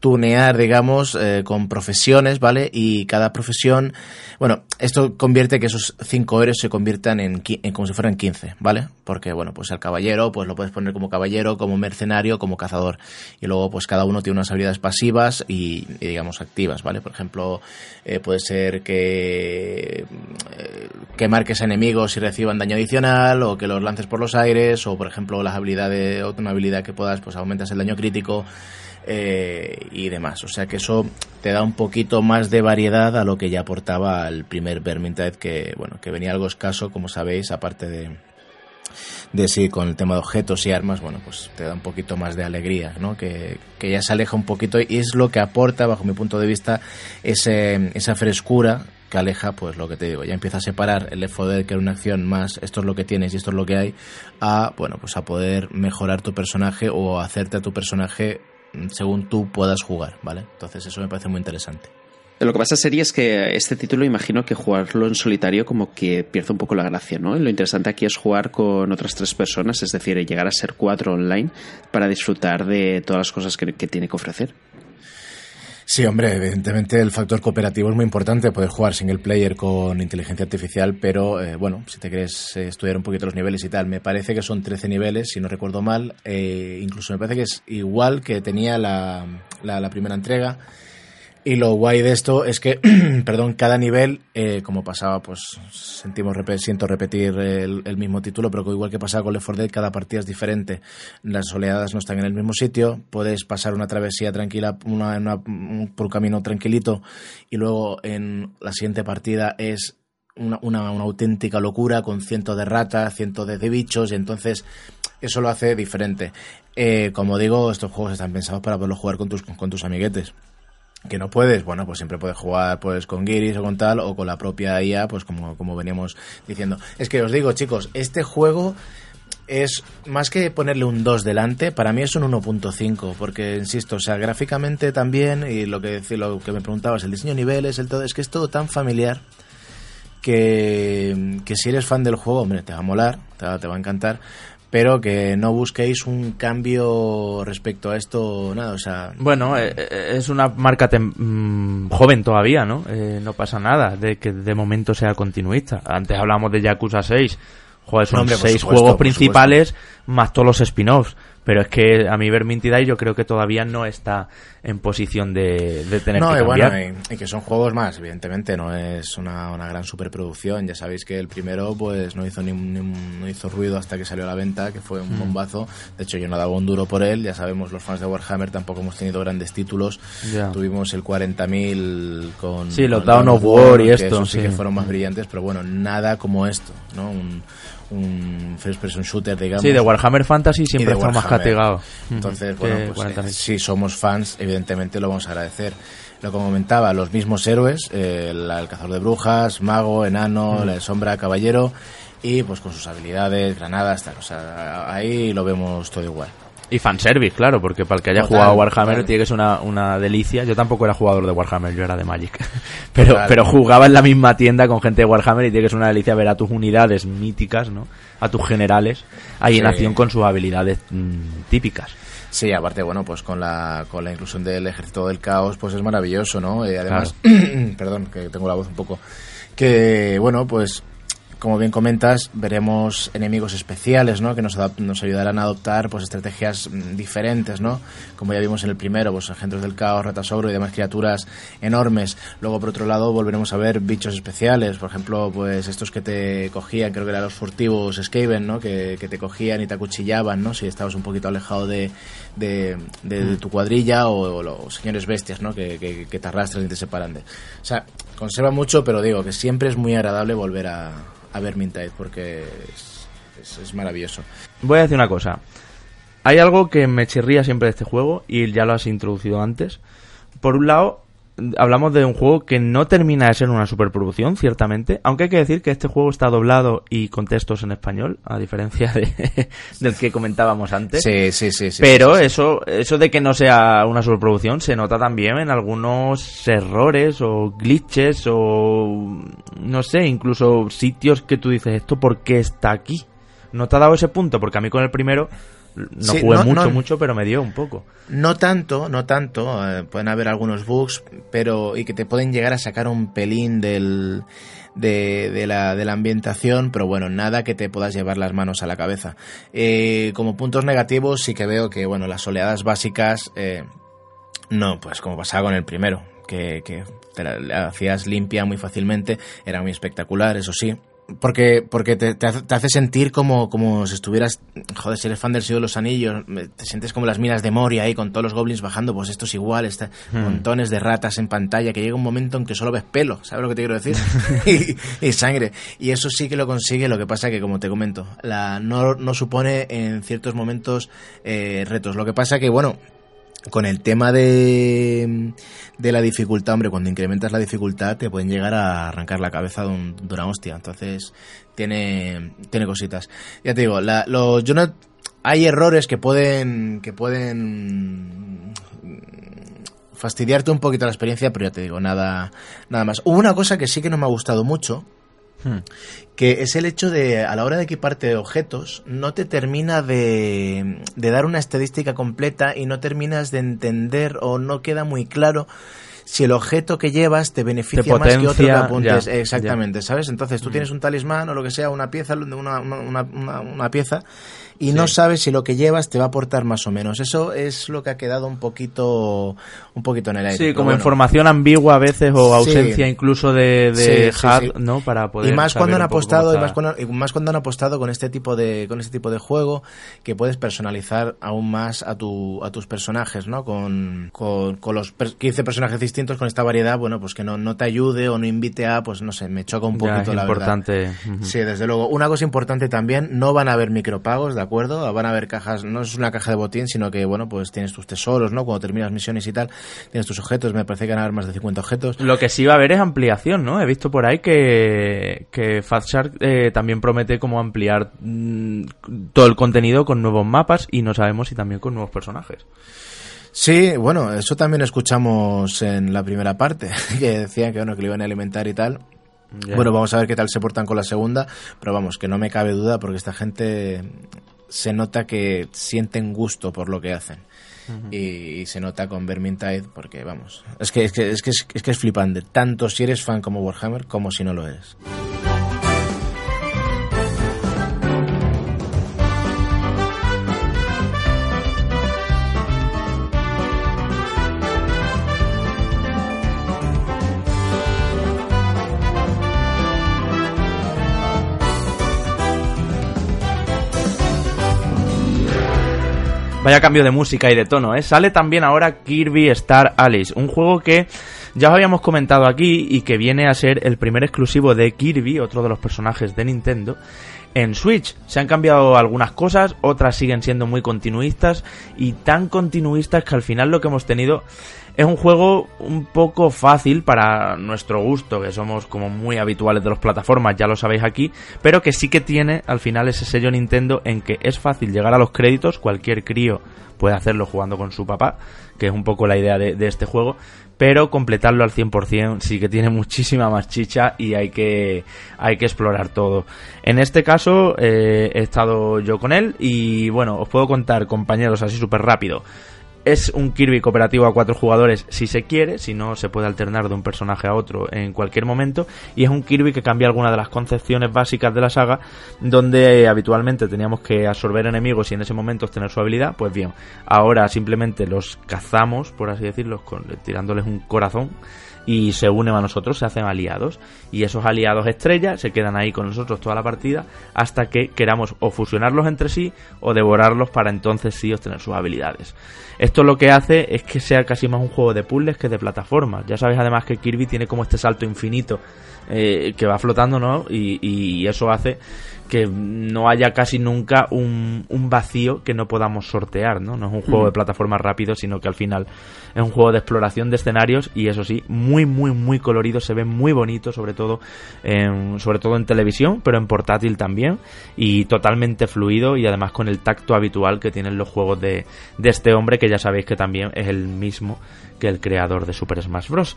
tunear, digamos, eh, con profesiones, ¿vale? Y cada profesión, bueno, esto convierte que esos cinco héroes se conviertan en, como si fueran quince, ¿vale? Porque, bueno, pues el caballero, pues lo puedes poner como caballero, como mercenario, como cazador. Y luego, pues cada uno tiene unas habilidades pasivas y, digamos, activas, ¿vale? Por ejemplo, eh, puede ser que, que marques enemigos y reciban daño adicional, o que los lances por los aires o por ejemplo las habilidades una habilidad que puedas pues aumentas el daño crítico eh, y demás o sea que eso te da un poquito más de variedad a lo que ya aportaba el primer Vermintide que bueno que venía algo escaso como sabéis aparte de de sí con el tema de objetos y armas, bueno, pues te da un poquito más de alegría, ¿no? Que, que ya se aleja un poquito y es lo que aporta, bajo mi punto de vista, ese, esa frescura que aleja, pues lo que te digo, ya empieza a separar el Left que era una acción más, esto es lo que tienes y esto es lo que hay, a, bueno, pues a poder mejorar tu personaje o hacerte a tu personaje según tú puedas jugar, ¿vale? Entonces eso me parece muy interesante. Lo que pasa sería es que este título imagino que jugarlo en solitario como que pierde un poco la gracia, ¿no? lo interesante aquí es jugar con otras tres personas, es decir, llegar a ser cuatro online para disfrutar de todas las cosas que tiene que ofrecer. Sí, hombre, evidentemente el factor cooperativo es muy importante, poder jugar single player con inteligencia artificial, pero eh, bueno, si te quieres eh, estudiar un poquito los niveles y tal, me parece que son 13 niveles, si no recuerdo mal, eh, incluso me parece que es igual que tenía la, la primera entrega. Y lo guay de esto es que, *clears throat* perdón, cada nivel, eh, como pasaba, pues sentimos siento repetir el, mismo título, pero igual que pasaba con Left 4 Dead, cada partida es diferente. Las oleadas no están en el mismo sitio, puedes pasar una travesía tranquila, una, por un camino tranquilito, y luego en la siguiente partida es una, una, auténtica locura con cientos de ratas, cientos de, bichos, y entonces eso lo hace diferente. Eh, como digo, estos juegos están pensados para poderlo jugar con tus, con tus amiguetes que no puedes, bueno, pues siempre puedes jugar pues con Giris o con tal, o con la propia IA, pues como, como veníamos diciendo. Es que os digo, chicos, este juego es más que ponerle un 2 delante, para mí es un 1.5, porque insisto, o sea, gráficamente también, y lo que, lo que me preguntabas, el diseño de niveles, el todo, es que es todo tan familiar que, que si eres fan del juego, hombre, te va a molar, te va, te va a encantar, pero que no busquéis un cambio respecto a esto, nada, o sea... Bueno, eh, eh, es una marca mm, joven todavía, ¿no? Eh, no pasa nada de que de momento sea continuista. Antes hablábamos de Yakuza 6, Joder, son seis juegos principales más todos los spin-offs. Pero es que a mí Vermintide yo creo que todavía no está en posición de, tener no, que cambiar. bueno, y, que son juegos más, evidentemente, no es una, una, gran superproducción. Ya sabéis que el primero pues no hizo ni, no hizo ruido hasta que salió a la venta, que fue un mm. bombazo. De hecho, yo no daba un duro por él. Ya sabemos, los fans de Warhammer tampoco hemos tenido grandes títulos. Tuvimos el 40.000 con... Sí, los Dawn of War y esto. sí, que fueron más brillantes, pero bueno, nada como esto, ¿no? Un, un first person shooter, digamos. Sí, de Warhammer Fantasy siempre está más castigado. Entonces, bueno, pues, eh, si somos fans, evidentemente lo vamos a agradecer. Lo como comentaba, los mismos héroes, el, cazador de brujas, mago, enano, la sombra, caballero, y pues con sus habilidades, granadas, tal. O sea, ahí lo vemos todo igual. Y fanservice, claro, porque para el que haya jugado Warhammer tiene que ser una, una, delicia. Yo tampoco era jugador de Warhammer, yo era de Magic. *laughs* pero, pero jugaba en la misma tienda con gente de Warhammer y tiene que ser una delicia ver a tus unidades míticas, ¿no? A tus generales ahí en acción con sus habilidades mm, típicas. Sí, aparte, bueno, pues con la, con la inclusión del ejército del caos, pues es maravilloso, ¿no? Y además, *clears throat* perdón, que tengo la voz un poco, que, bueno, pues como bien comentas, veremos enemigos especiales, ¿no? Que nos, nos ayudarán a adoptar, pues, estrategias mm, diferentes, ¿no? Como ya vimos en el primero, pues, agentes del caos, retasogro y demás criaturas enormes. Luego, por otro lado, volveremos a ver bichos especiales, por ejemplo, pues, estos que te cogían, creo que eran los furtivos Skaven, ¿no? Que, te cogían y te acuchillaban, ¿no? Si estabas un poquito alejado de, de, mm. tu cuadrilla o, los señores bestias, ¿no? Que, que, te arrastran y te separan de... O sea, conserva mucho, pero digo que siempre es muy agradable volver a a Vermintide porque es, maravilloso. Voy a decir una cosa. Hay algo que me chirría siempre de este juego y ya lo has introducido antes. Por un lado, hablamos de un juego que no termina de ser una superproducción, ciertamente, aunque hay que decir que este juego está doblado y con textos en español, a diferencia de, *laughs* del que comentábamos antes. Sí, sí, sí. Pero eso, eso de que no sea una superproducción se nota también en algunos errores o glitches o no sé, incluso sitios que tú dices, ¿esto por qué está aquí? ¿No te ha dado ese punto? Porque a mí con el primero no jugué mucho, mucho, pero me dio un poco. No tanto, no tanto. Eh, pueden haber algunos bugs, pero y que te pueden llegar a sacar un pelín del, de, la, de la ambientación, pero bueno, nada que te puedas llevar las manos a la cabeza. Eh, como puntos negativos sí que veo que, bueno, las oleadas básicas, eh, no, pues como pasaba con el primero, que, que te la hacías limpia muy fácilmente, era muy espectacular, eso sí porque, porque te, te, hace sentir como, como si estuvieras, joder, si eres fan del Señor de los Anillos, te sientes como las minas de Moria ahí con todos los goblins bajando, pues esto es igual, está, hmm. montones de ratas en pantalla, que llega un momento en que solo ves pelo, ¿sabes lo que te quiero decir? *laughs* y, sangre. Y eso sí que lo consigue, lo que pasa que, como te comento, la, no, no supone en ciertos momentos eh, retos. Lo que pasa que, bueno, con el tema de, de la dificultad, hombre, cuando incrementas la dificultad te pueden llegar a arrancar la cabeza de, un, una hostia. Entonces, tiene, tiene cositas. Ya te digo, la, los, yo hay errores que pueden, que pueden fastidiarte un poquito la experiencia, pero ya te digo, nada, nada más. Hubo una cosa que sí que no me ha gustado mucho, Hmm. que es el hecho de, a la hora de equiparte objetos, no te termina de, de dar una estadística completa y no terminas de entender o no queda muy claro si el objeto que llevas te beneficia más que otro que apuntes. Exactamente, ¿sabes? Entonces tú hmm. tienes un talismán o lo que sea, una pieza, una, una, una, una pieza, y no sabes si lo que llevas te va a aportar más o menos. Eso es lo que ha quedado un poquito, un poquito en el aire. Sí, como información ambigua a veces o ausencia incluso de, de ¿no? Para poder y más cuando han apostado y más cuando, más cuando han apostado con este tipo de con este tipo de juego que puedes personalizar aún más a tu a tus personajes, ¿no? Con, con, con los 15 personajes distintos con esta variedad, bueno, pues que no, no te ayude o no invite a, pues no sé, me choca un poquito la importante. verdad. Sí, desde luego. Una cosa importante también, no van a haber micropagos, ¿de acuerdo? Van a haber cajas, no es una caja de botín, sino que, bueno, pues tienes tus tesoros, ¿no? Cuando terminas misiones y tal, tienes tus objetos, me parece que van a haber más de 50 objetos. Lo que sí va a haber es ampliación, ¿no? He visto por ahí que, que Fatshark eh, también promete como ampliar mm, todo el contenido con nuevos mapas y no sabemos si también con nuevos personajes. Sí, bueno, eso también escuchamos en la primera parte, *laughs* que decían que, bueno, que lo iban a alimentar y tal. Bueno, vamos a ver qué tal se portan con la segunda, pero vamos, que no me cabe duda porque esta gente se nota que sienten gusto por lo que hacen. y, se nota con Vermintide porque, vamos, es que es, que, es, que es, que es flipante, tanto si eres fan como Warhammer como si no lo eres. Vaya cambio de música y de tono, ¿eh? Sale también ahora Kirby Star Alice, un juego que ya os habíamos comentado aquí y que viene a ser el primer exclusivo de Kirby, otro de los personajes de Nintendo, en Switch. Se han cambiado algunas cosas, otras siguen siendo muy continuistas y tan continuistas que al final lo que hemos tenido es un juego un poco fácil para nuestro gusto, que somos como muy habituales de las plataformas, ya lo sabéis aquí, pero que sí que tiene al final ese sello Nintendo en que es fácil llegar a los créditos, cualquier crío puede hacerlo jugando con su papá, que es un poco la idea de, este juego, pero completarlo al 100% sí que tiene *laughs* muchísima más chicha y hay que, hay que explorar todo. En este caso eh, he estado yo con él y bueno, os puedo contar compañeros así súper rápido. Es un Kirby cooperativo a cuatro jugadores si se quiere, si no se puede alternar de un personaje a otro en cualquier momento. Y es un Kirby que cambia algunas de las concepciones básicas de la saga, donde habitualmente teníamos que absorber enemigos y en ese momento obtener su habilidad. Pues bien, ahora simplemente los cazamos, por así decirlo, tirándoles un corazón y se unen a nosotros, se hacen aliados. Y esos aliados estrella se quedan ahí con nosotros toda la partida hasta que queramos o fusionarlos entre sí o devorarlos para entonces sí obtener sus habilidades. Esto lo que hace es que sea casi más un juego de puzzles que de plataformas. Ya sabes además que Kirby tiene como este salto infinito eh, que va flotando, ¿no? y eso hace que no haya casi nunca un, vacío que no podamos sortear, ¿no? No es un juego de plataforma rápido, sino que al final es un juego de exploración de escenarios y eso sí, muy, muy, muy colorido, se ve muy bonito, sobre todo en, sobre todo en televisión, pero en portátil también, y totalmente fluido y además con el tacto habitual que tienen los juegos de, de este hombre, que ya sabéis que también es el mismo que el creador de Super Smash Bros.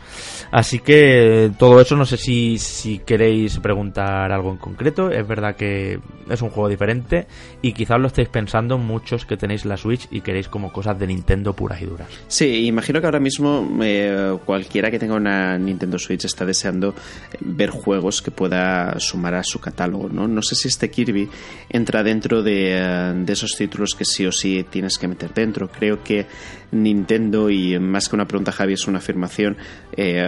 Así que todo eso, no sé si, si queréis preguntar algo en concreto. Es verdad que es un juego diferente y quizás lo estéis pensando muchos que tenéis la Switch y queréis como cosas de Nintendo puras y duras. Sí, imagino que ahora mismo eh, cualquiera que tenga una Nintendo Switch está deseando ver juegos que pueda sumar a su catálogo. No, no sé si este Kirby entra dentro de, eh, de esos títulos que sí o sí tienes que meter dentro. Creo que Nintendo, y más que una pregunta, Javi, es una afirmación, eh,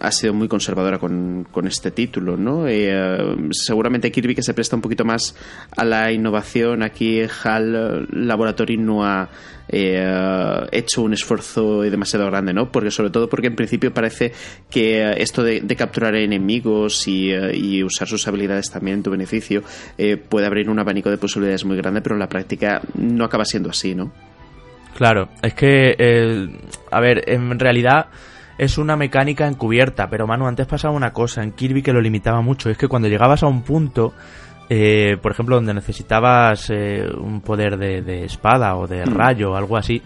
ha sido muy conservadora con, este título, ¿no? Eh, seguramente Kirby, que se presta un poquito más a la innovación, aquí HAL Laboratory no ha eh, hecho un esfuerzo demasiado grande, ¿no? Porque sobre todo porque en principio parece que esto de, capturar enemigos y, y, usar sus habilidades también en tu beneficio puede abrir un abanico de posibilidades muy grande, pero en la práctica no acaba siendo así, ¿no? Claro, es que, eh, a ver, en realidad es una mecánica encubierta, pero Manu, antes pasaba una cosa en Kirby que lo limitaba mucho, es que cuando llegabas a un punto, eh, por ejemplo, donde necesitabas eh, un poder de, espada o de mm. rayo o algo así,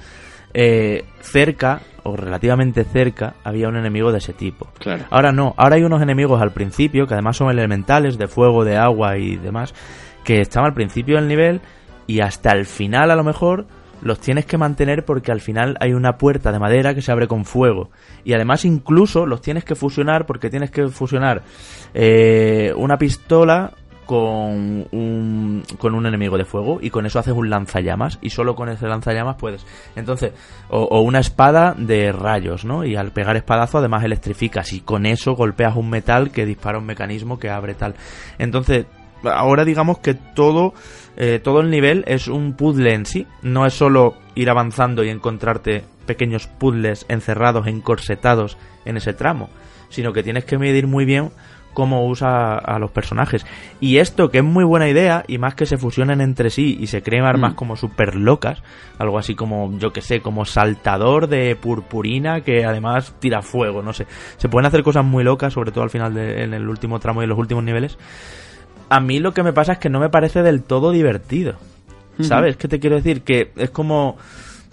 cerca o relativamente cerca había un enemigo de ese tipo. Claro. Ahora no, ahora hay unos enemigos al principio que además son elementales de fuego, de agua y demás, que están al principio del nivel y hasta el final a lo mejor los tienes que mantener porque al final hay una puerta de madera que se abre con fuego. Y además incluso los tienes que fusionar porque tienes que fusionar eh, una pistola con un, con un enemigo de fuego y con eso haces un lanzallamas y solo con ese lanzallamas puedes. Entonces, o, o, una espada de rayos, ¿no? Y al pegar espadazo además electrificas y con eso golpeas un metal que dispara un mecanismo que abre tal. Entonces, ahora digamos que todo eh, todo el nivel es un puzzle en sí, no es solo ir avanzando y encontrarte pequeños puzzles encerrados, encorsetados en ese tramo, sino que tienes que medir muy bien cómo usa a los personajes. Y esto, que es muy buena idea, y más que se fusionen entre sí y se creen armas mm. como súper locas, algo así como, yo que sé, como saltador de purpurina que además tira fuego, no sé. Se pueden hacer cosas muy locas, sobre todo al final, de, en el último tramo y en los últimos niveles a mí lo que me pasa es que no me parece del todo divertido. ¿Sabes? ¿Qué te quiero decir? Que es como...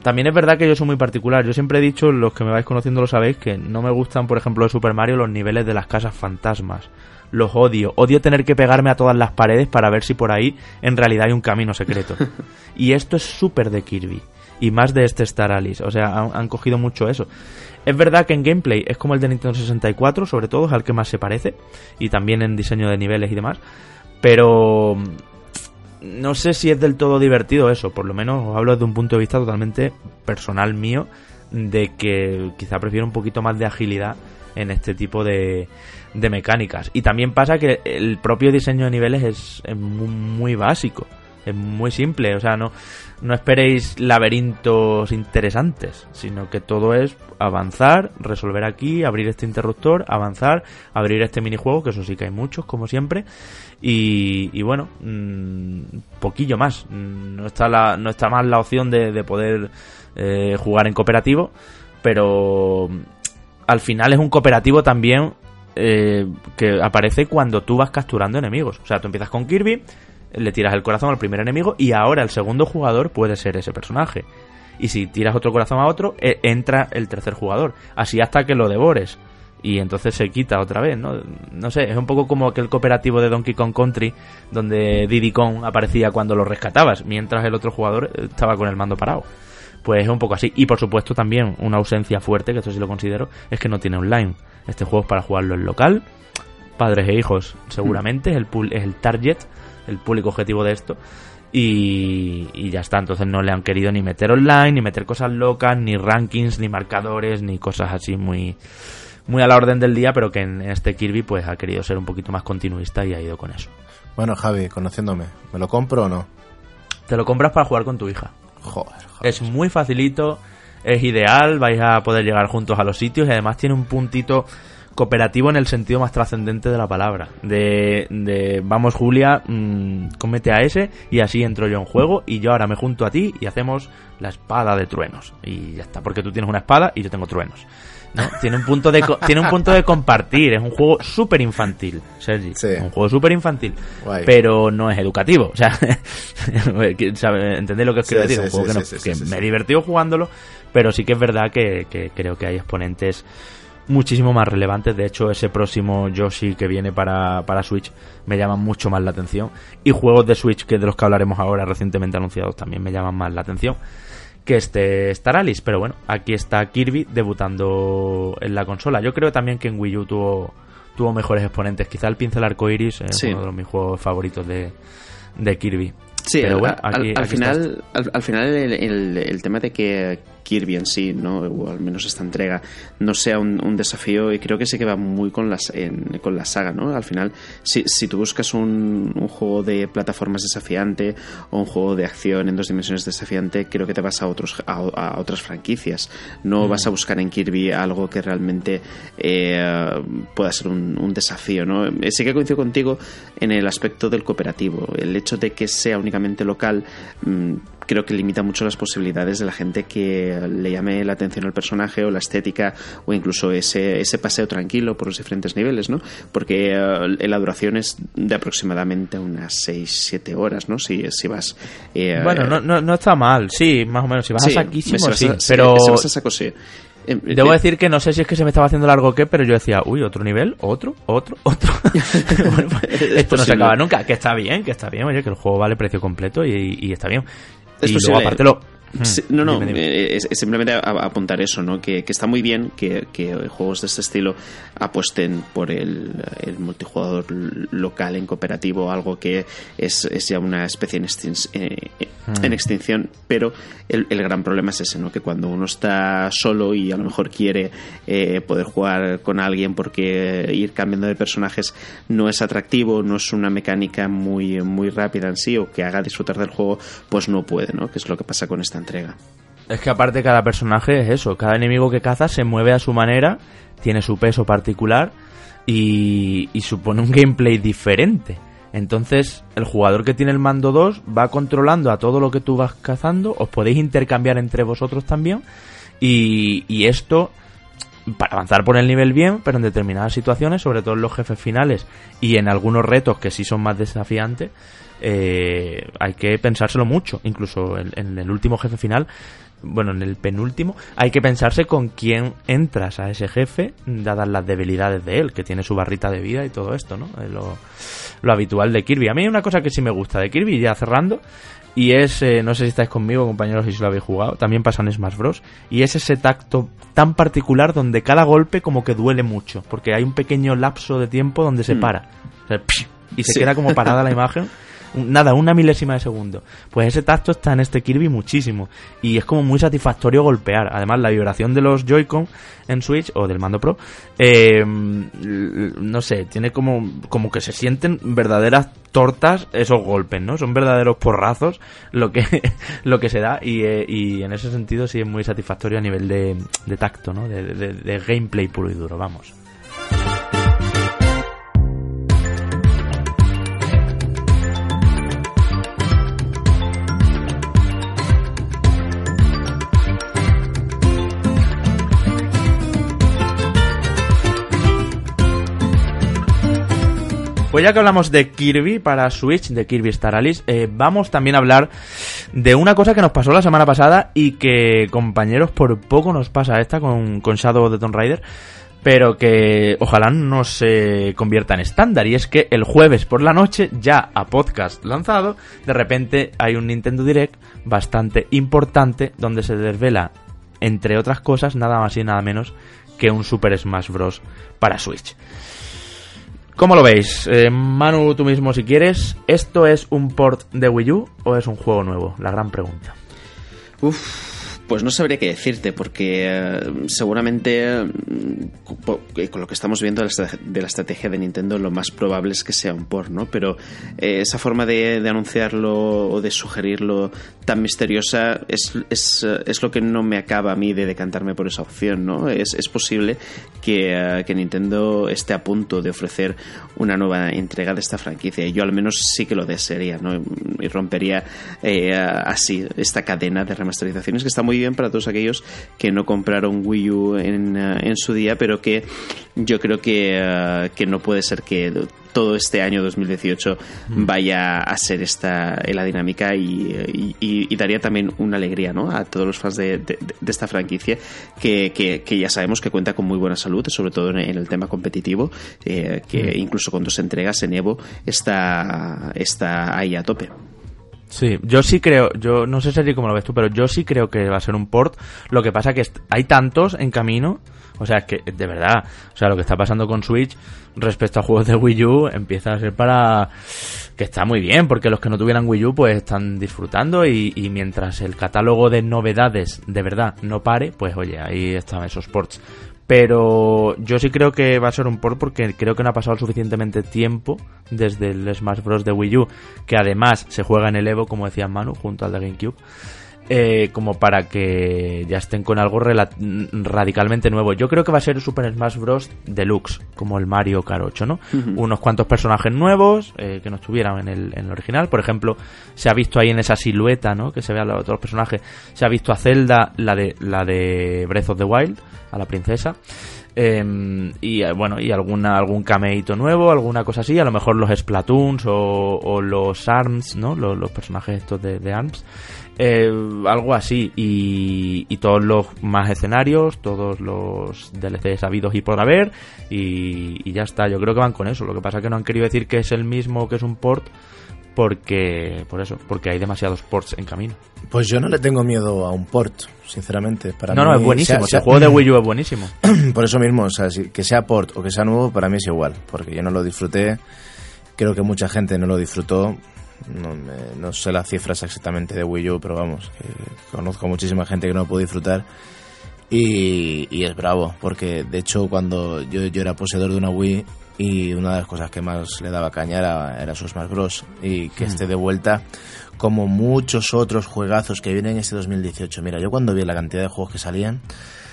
También es verdad que yo soy muy particular. Yo siempre he dicho, los que me vais conociendo lo sabéis, que no me gustan, por ejemplo, de Super Mario los niveles de las casas fantasmas. Los odio. Odio tener que pegarme a todas las paredes para ver si por ahí en realidad hay un camino secreto. *laughs* y esto es súper de Kirby. Y más de este Star Alice. O sea, han, han, cogido mucho eso. Es verdad que en gameplay es como el de Nintendo 64, sobre todo, es al que más se parece. Y también en diseño de niveles y demás. Pero no sé si es del todo divertido eso, por lo menos os hablo desde un punto de vista totalmente personal mío, de que quizá prefiero un poquito más de agilidad en este tipo de, mecánicas. Y también pasa que el propio diseño de niveles es, muy, básico. Es muy simple, o sea, no, no esperéis laberintos interesantes, sino que todo es avanzar, resolver aquí, abrir este interruptor, avanzar, abrir este minijuego, que eso sí que hay muchos, como siempre, y, bueno, mm, poquillo más. No está, la, no está más la opción de, poder eh, jugar en cooperativo, pero al final es un cooperativo también eh, que aparece cuando tú vas capturando enemigos. O sea, tú empiezas con Kirby, le tiras el corazón al primer enemigo y ahora el segundo jugador puede ser ese personaje. Y si tiras otro corazón a otro, e, entra el tercer jugador. Así hasta que lo devores. Y entonces se quita otra vez, ¿no? No sé, es un poco como aquel cooperativo de Donkey Kong Country, donde Diddy Kong aparecía cuando lo rescatabas, mientras el otro jugador estaba con el mando parado. Pues es un poco así. Y por supuesto también una ausencia fuerte, que esto sí lo considero, es que no tiene online. Este juego es para jugarlo en local, padres e hijos seguramente, es, el, es el target el público objetivo de esto. Y, ya está, entonces no le han querido ni meter online, ni meter cosas locas, ni rankings, ni marcadores, ni cosas así muy, muy a la orden del día, pero que en este Kirby pues ha querido ser un poquito más continuista y ha ido con eso. Bueno, Javi, conociéndome, ¿me lo compro o no? Te lo compras para jugar con tu hija. Joder, Es muy facilito, es ideal, vais a poder llegar juntos a los sitios y además tiene un puntito cooperativo en el sentido más trascendente de la palabra. De, de vamos Julia, mm, comete a ese y así entro yo en juego y yo ahora me junto a ti y hacemos la espada de truenos. Y ya está, porque tú tienes una espada y yo tengo truenos. ¿No? Tiene un punto de *laughs* tiene un punto de compartir, es un juego súper infantil, Sergi. Un juego súper infantil, pero no es educativo. O sea, *laughs* ¿entendéis lo que os quiero decir? un juego que, me he divertido jugándolo, pero sí que es verdad que, que creo que hay exponentes muchísimo más relevantes. De hecho, ese próximo Yoshi que viene para, para Switch me llama mucho más la atención. Y juegos de Switch, que de los que hablaremos ahora, recientemente anunciados, también me llaman más la atención que este Star Alice. Pero bueno, aquí está Kirby debutando en la consola. Yo creo también que en Wii U tuvo, tuvo mejores exponentes. Quizá el pincel arcoiris es uno de mis juegos favoritos de, de Kirby. Sí, Pero bueno, al, final, al, final el, el, tema de que Kirby en sí, ¿no? o al menos esta entrega, no sea un, desafío y creo que sí que va muy con, las, con la saga. ¿no? Al final, si, si tú buscas un, un, juego de plataformas desafiante o un juego de acción en dos dimensiones desafiante, creo que te vas a, otros, a, otras franquicias. No mm. vas a buscar en Kirby algo que realmente eh, pueda ser un, un, desafío. ¿no? Eh, sí que coincido contigo en el aspecto del cooperativo. El hecho de que sea únicamente local mm, creo que limita mucho las posibilidades de la gente que le llame la atención al personaje o la estética o incluso ese, ese paseo tranquilo por los diferentes niveles, ¿no? Porque eh, la duración es de aproximadamente unas 6-7 horas, ¿no? Si, si vas... Eh, bueno, no, no, no, está mal, sí, más o menos. Si vas a saquísimo, sí, pero... Si vas a saco, sí. Em, Debo decir que no sé si es que se me estaba haciendo largo o qué, pero yo decía, uy, otro nivel, otro, otro, otro. *laughs* Pues, esto no se acaba nunca, que está bien, que está bien, oye, que el juego vale precio completo y, y está bien. Es y luego, aparte lo, no, no, eh, Es, simplemente apuntar eso, ¿no? Que, está muy bien que, juegos de este estilo apuesten por el, multijugador local en cooperativo, algo que es, ya una especie en, eh, hmm. extinción, pero el, gran problema es ese, ¿no? Que cuando uno está solo y a lo mejor quiere eh, poder jugar con alguien porque ir cambiando de personajes no es atractivo, no es una mecánica muy, muy rápida en sí o que haga disfrutar del juego, pues no puede, ¿no? Que es lo que pasa con esta entrega. Es que aparte cada personaje es eso, cada enemigo que caza se mueve a su manera, tiene su peso particular y, supone un gameplay diferente. Entonces, el jugador que tiene el mando 2 va controlando a todo lo que tú vas cazando, os podéis intercambiar entre vosotros también, y, y, esto, para avanzar por el nivel bien, pero en determinadas situaciones, sobre todo en los jefes finales y en algunos retos que sí son más desafiantes, eh, hay que pensárselo mucho. Incluso en, el último jefe final, bueno, en el penúltimo, hay que pensarse con quién entras a ese jefe, dadas las debilidades de él, que tiene su barrita de vida y todo esto, ¿no? Lo, lo habitual de Kirby. A mí hay una cosa que sí me gusta de Kirby, ya cerrando, y es, eh, no sé si estáis conmigo, compañeros, si lo habéis jugado, también pasa en Smash Bros. Y es ese tacto tan particular donde cada golpe como que duele mucho, porque hay un pequeño lapso de tiempo donde se mm. para. y se queda como parada la *laughs* imagen. Nada, una milésima de segundo. Pues ese tacto está en este Kirby muchísimo. Y es como muy satisfactorio golpear. Además, la vibración de los Joy-Con en Switch o del mando Pro, eh, no sé, tiene como, como que se sienten verdaderas tortas esos golpes, ¿no? Son verdaderos porrazos lo que, *laughs* lo que se da y, eh, y en ese sentido sí es muy satisfactorio a nivel de, de tacto, ¿no? de, de gameplay puro y duro, vamos. Pues ya que hablamos de Kirby para Switch, de Kirby Star Allies, eh, vamos también a hablar de una cosa que nos pasó la semana pasada y que, compañeros, por poco nos pasa esta con, con Shadow de Tomb Raider, pero que ojalá no se convierta en estándar. Y es que el jueves por la noche, ya a podcast lanzado, de repente hay un Nintendo Direct bastante importante donde se desvela, entre otras cosas, nada más y nada menos que un Super Smash Bros. para Switch. ¿Cómo lo veis? Eh, Manu, tú mismo si quieres, ¿esto es un port de Wii U o es un juego nuevo? La gran pregunta. Uf, pues no sabría qué decirte, porque eh, seguramente mm, con lo que estamos viendo de la estrategia de Nintendo, lo más probable es que sea un port, ¿no? Pero eh, esa forma de, anunciarlo o de sugerirlo tan misteriosa es, es, eh, es, lo que no me acaba a mí de decantarme por esa opción, ¿no? Es, es posible que, que, Nintendo esté a punto de ofrecer una nueva entrega de esta franquicia. Yo al menos sí que lo desearía, ¿no? Y rompería así esta cadena de remasterizaciones que está muy bien para todos aquellos que no compraron Wii U en, eh, en su día, pero que yo creo que, eh, que no puede ser que todo este año 2018 mm. vaya a ser esta la dinámica y, y, daría también una alegría ¿no? a todos los fans de, de, esta franquicia que, que, ya sabemos que cuenta con muy buena salud, sobre todo en, el tema competitivo, eh, que mm. incluso con dos entregas en Evo está, está ahí a tope. Sí, yo sí creo, yo no sé si cómo lo ves tú, pero yo sí creo que va a ser un port. Lo que pasa que hay tantos en camino, o sea, que de verdad, o sea, lo que está pasando con Switch respecto a juegos de Wii U empieza a ser para que está muy bien, porque los que no tuvieran Wii U pues están disfrutando y, y mientras el catálogo de novedades de verdad no pare, pues oye, ahí están esos ports. Pero yo sí creo que va a ser un port porque creo que no ha pasado suficientemente tiempo desde el Smash Bros. de Wii U, que además se juega en el Evo, como decía Manu, junto al de GameCube. Eh, como para que ya estén con algo radicalmente nuevo. Yo creo que va a ser Super Smash Bros. Deluxe, como el Mario Kart 8, ¿no? Unos cuantos personajes nuevos eh, que no estuvieran en el, en el, original. Por ejemplo, se ha visto ahí en esa silueta, ¿no? Que se ve a los otros personajes. Se ha visto a Zelda, la de, la de Breath of the Wild, a la princesa. Em, y eh, bueno, y alguna, algún cameito nuevo, alguna cosa así, a lo mejor los Splatoons o, los ARMS, ¿no? Los, personajes estos de, de ARMS. Eh, algo así. Y, y, todos los más escenarios, todos los DLCs habidos y por haber. Y, y, ya está. Yo creo que van con eso. Lo que pasa es que no han querido decir que es el mismo, que es un port. Porque, por eso, porque hay demasiados ports en camino. Pues yo no le tengo miedo a un port, sinceramente. Para no, no, es buenísimo. el juego de *clears throat* Wii U es buenísimo. Por eso mismo, o sea, que sea port o que sea nuevo, para mí es igual. Porque yo no lo disfruté. Creo que mucha gente no lo disfrutó no, no, sé las cifras exactamente de Wii U, pero vamos, conozco muchísima gente que no pudo disfrutar. Y, y, es bravo, porque de hecho cuando yo, yo, era poseedor de una Wii y una de las cosas que más le daba caña era, era su Smash Bros. Y que mm. esté de vuelta, como muchos otros juegazos que vienen este 2018. Mira, yo cuando vi la cantidad de juegos que salían...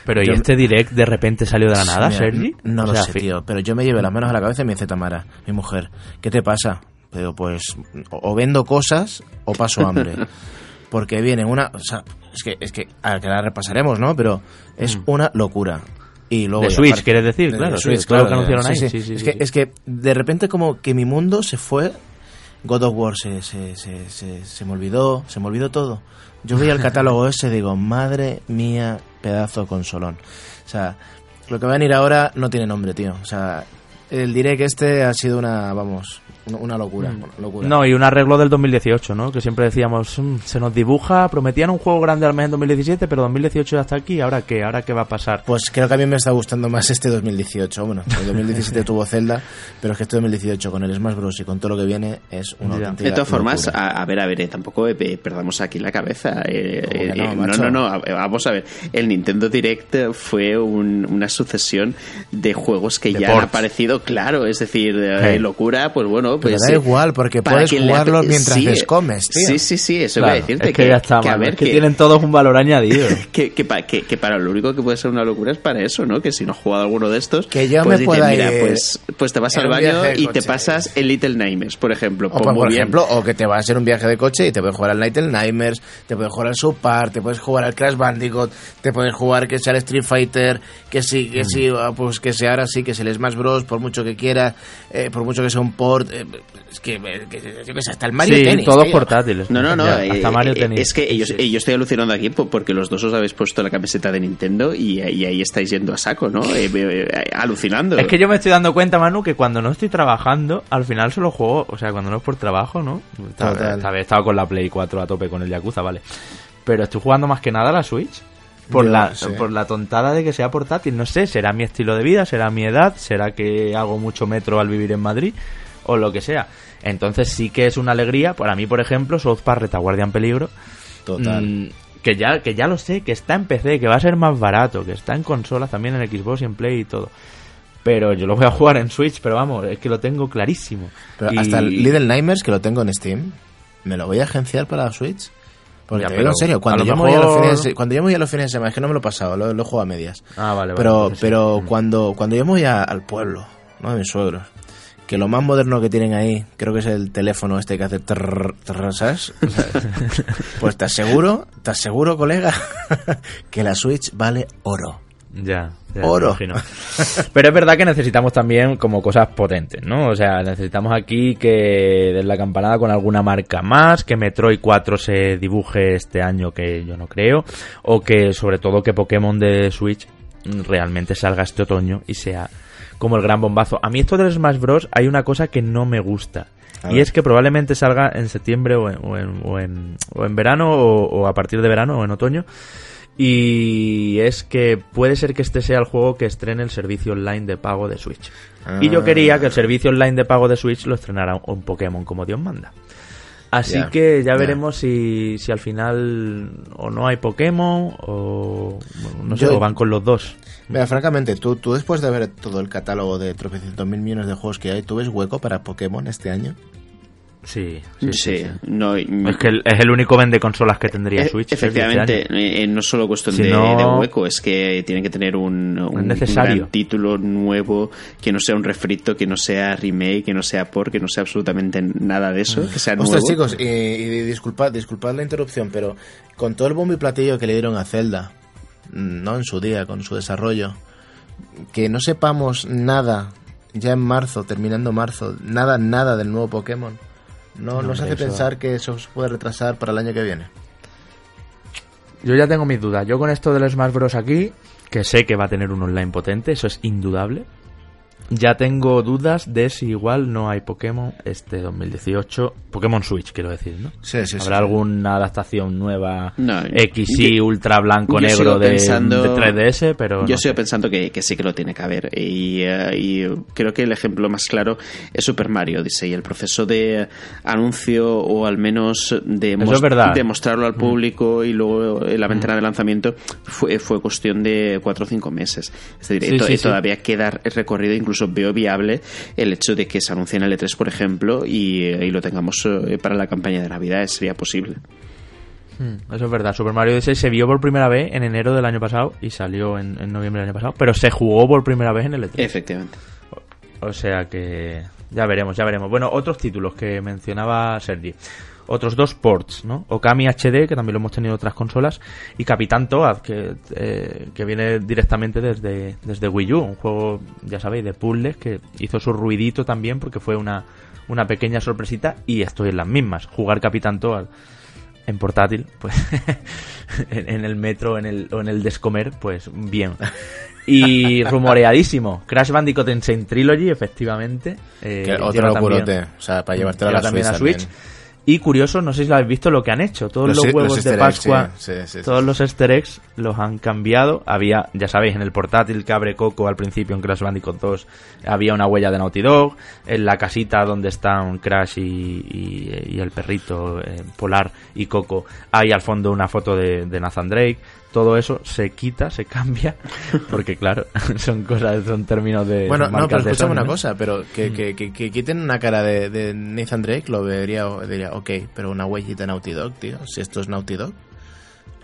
Pero ¿y este direct de repente salió de la nada, Sergi? No, lo sé, tío, pero yo me llevé las manos a la cabeza y me dice Tamara, mi mujer, ¿qué te pasa? Pero pues o vendo cosas o paso hambre. *laughs* Porque viene una, o sea, es que es que a que la repasaremos, ¿no? Pero es mm. una locura. Y luego de Switch, quieres decir, claro, Switch, claro, que anunciaron ahí. es, que, es que de repente como que mi mundo se fue, God of War se, se, se, se, me olvidó, se me olvidó todo. Yo veía el *laughs* catálogo ese y digo, madre mía, pedazo consolón. O sea, lo que va a venir ahora no tiene nombre, tío. O sea, el direct este ha sido una, vamos, Una locura, Mm. una locura. No, y un arreglo del 2018, ¿no? Que siempre decíamos, "Mm, se nos dibuja, prometían un juego grande al mes en 2017, pero 2018 ya está aquí, ¿ahora qué? ¿Ahora qué va a pasar? Pues creo que a mí me está gustando más este 2018. Bueno, el 2017 *laughs* tuvo Zelda, pero es que este 2018 con el Smash Bros. y con todo lo que viene es una Ya. auténtica De todas formas, a, a ver, a ver, eh, tampoco eh, perdamos aquí la cabeza. eh, ¿Cómo que eh, no, eh, no, no, no, vamos a ver. El Nintendo Direct fue un- una sucesión de juegos que De ya han ports. aparecido, claro, es decir, eh, locura, pues bueno, Pues... da igual, porque puedes jugarlo mientras sí, les comes, tío. Sí, sí, sí, eso Claro, voy a decirte. es que, ya está, que, a mano, ver, es que, que- tienen todos un valor añadido. *laughs* que, que, pa- que- que para lo único que puede ser una locura es para eso, ¿no? Que si no has jugado alguno de estos, Que yo pues me dices, pueda mira, ir pues, pues te vas al baño y te pasas el Little Nightmares, por ejemplo. O Pues por, bien. ejemplo, o que te vas a hacer un viaje de coche y te puedes jugar al Little Nightmares, te puedes jugar al Super, te puedes jugar al Crash Bandicoot, te puedes jugar que sea el Street Fighter, que sí, que sí, Mm. ah, pues que sea ahora sí, que se el Smash Bros, por mucho que quiera, eh, por mucho que sea un port, eh, es que, eh, que- yo qué sé, hasta el Mario sí, Tennis. todos tío. portátiles. No, no, no. Ya, eh, hasta Mario eh, Tennis. Es que ellos, eh, yo estoy alucinando aquí po- porque los dos os habéis puesto la camiseta de Nintendo y, y ahí estáis yendo a saco, ¿no? Eh, eh, eh, alucinando. Es que yo me estoy dando cuenta, Manu, que cuando no estoy trabajando, al final solo juego, o sea, cuando no es por trabajo, ¿no? Esta, Total. esta vez he estado con la Play 4 a tope con el Yakuza, vale. Pero estoy jugando más que nada a la Switch. Por Yo la, por la tontada de que sea portátil, no sé, será mi estilo de vida, será mi edad, será que hago mucho metro al vivir en Madrid, o lo que sea. Entonces sí que es una alegría, para mí, por ejemplo, South Park Retaguardia en Peligro, Total. Mm, que ya, que ya lo sé, que está en PC, que va a ser más barato, que está en consolas también en Xbox y en Play y todo. Pero yo lo voy a jugar en Switch, pero vamos, es que lo tengo clarísimo. Pero Y- hasta el Little Nightmares, que lo tengo en Steam, me lo voy a agenciar para la Switch. Porque Ya, te pero digo en serio, cuando yo, me voy a los mejor- fines de, cuando yo me voy a los fines de semana, es que no me lo he pasado, lo, lo juego a medias. Ah, vale, vale. pero sí. pero Mm. cuando, cuando yo me voy a- al pueblo, ¿no? De mis suegros, que lo más moderno que tienen ahí, creo que es el teléfono este que hace trrr, trrr, ¿sabes? *laughs* Pues te aseguro, te aseguro, colega, *laughs* que la Switch vale oro. Ya, ya, Oro. Pero es verdad que necesitamos también como cosas potentes, ¿no? O sea, necesitamos aquí que den la campanada con alguna marca más, que Metroid 4 se dibuje este año, que yo no creo, o que sobre todo que Pokémon de Switch realmente salga este otoño y sea como el gran bombazo. A mí esto del Smash Bros. hay una cosa que no me gusta. A y ver. es que probablemente salga en septiembre o en, o en, o en- o en verano o, o a partir de verano o en otoño. Y es que puede ser que este sea el juego que estrene el servicio online de pago de Switch. Y yo Ah. quería que el servicio online de pago de Switch lo estrenara un Pokémon como Dios manda. Así que ya veremos si, si al final o no hay Pokémon o bueno, no sé, Yo- o van con los dos. Mira, francamente, tú, tú después de ver todo el catálogo de tropecientos mil millones de juegos que hay, ¿tú ves hueco para Pokémon este año? Sí, Sí, sí, sí, sí. no, Es que el- es el único vende consolas que tendría E- Switch. Efectivamente, este año. eh, no solo cuestión Si de, no- de hueco, es que tienen que tener un, un- un necesario. gran título nuevo, que no sea un refrito, que no sea remake, que no sea por, que no sea absolutamente nada de eso, que sea nuevo. Ostras, chicos, y, y disculpad, disculpad la interrupción, pero con todo el bombo y platillo que le dieron a Zelda, mm, ¿no? En su día, con su desarrollo, que no sepamos nada ya en marzo, terminando marzo, nada, nada del nuevo Pokémon, ¿no, No, nos hace eso- pensar que eso se puede retrasar para el año que viene? Yo ya tengo mis dudas. Yo con esto del Smash Bros. aquí, que sé que va a tener un online potente, eso es indudable. Ya tengo dudas de si igual no hay Pokémon este 2018. Pokémon Switch, quiero decir, ¿no? Sí, sí, ¿Habrá alguna adaptación nueva No, XY, yo- ultra blanco, negro de, pensando- de 3DS? Pero Yo no sigo sé. pensando que, que sí que lo tiene que haber. Y, y creo que el ejemplo más claro es Super Mario Odyssey. El proceso de anuncio o al menos de, de mostrarlo al público y luego la ventana de lanzamiento fue, fue cuestión de cuatro o cinco meses. Es decir, Sí, to- sí, sí. todavía queda recorrido, incluso veo viable el hecho de que se anuncie en el E3, por ejemplo, y, eh, y lo tengamos eh, para la campaña de Navidad. Sería posible. Mm, Eso es verdad. Super Mario Odyssey se vio por primera vez en enero del año pasado y salió en, en noviembre del año pasado, pero se jugó por primera vez en el E3. Efectivamente. O sea que ya veremos, ya veremos. Bueno, otros títulos que mencionaba Sergi. Otros dos ports, ¿no? Okami HD, que también lo hemos tenido en otras consolas, y Capitán Toad, que, eh, que viene directamente desde, desde Wii U, un juego, ya sabéis, de puzzles, que hizo su ruidito también porque fue una, una pequeña sorpresita y estoy en las mismas. Jugar Capitán Toad en portátil, pues *laughs* en, el metro en el, o en el descomer, pues bien. Y rumoreadísimo, Crash Bandicoot Insane Trilogy, efectivamente. Eh, otro curote, o sea, para llevarte a la también a Switch. Y curioso, no sé si lo habéis visto lo que han hecho. Todos los, huevos de Pascua, todos los easter eggs los han cambiado. Había, ya sabéis, en el portátil que abre Coco al principio en Crash Bandicoot 2 había una huella de Naughty Dog. En la casita donde están Crash y, el perrito eh, Polar y Coco hay al fondo una foto de, de Nathan Drake todo eso se quita, se cambia, *laughs* porque claro, *laughs* son cosas, son términos de... Bueno, no, pero escúchame una cosa, pero que, mm. que, que, quiten una cara de, de, Nathan Drake, lo vería, diría, ok, pero una huellita Naughty Dog, tío, si esto es Naughty Dog.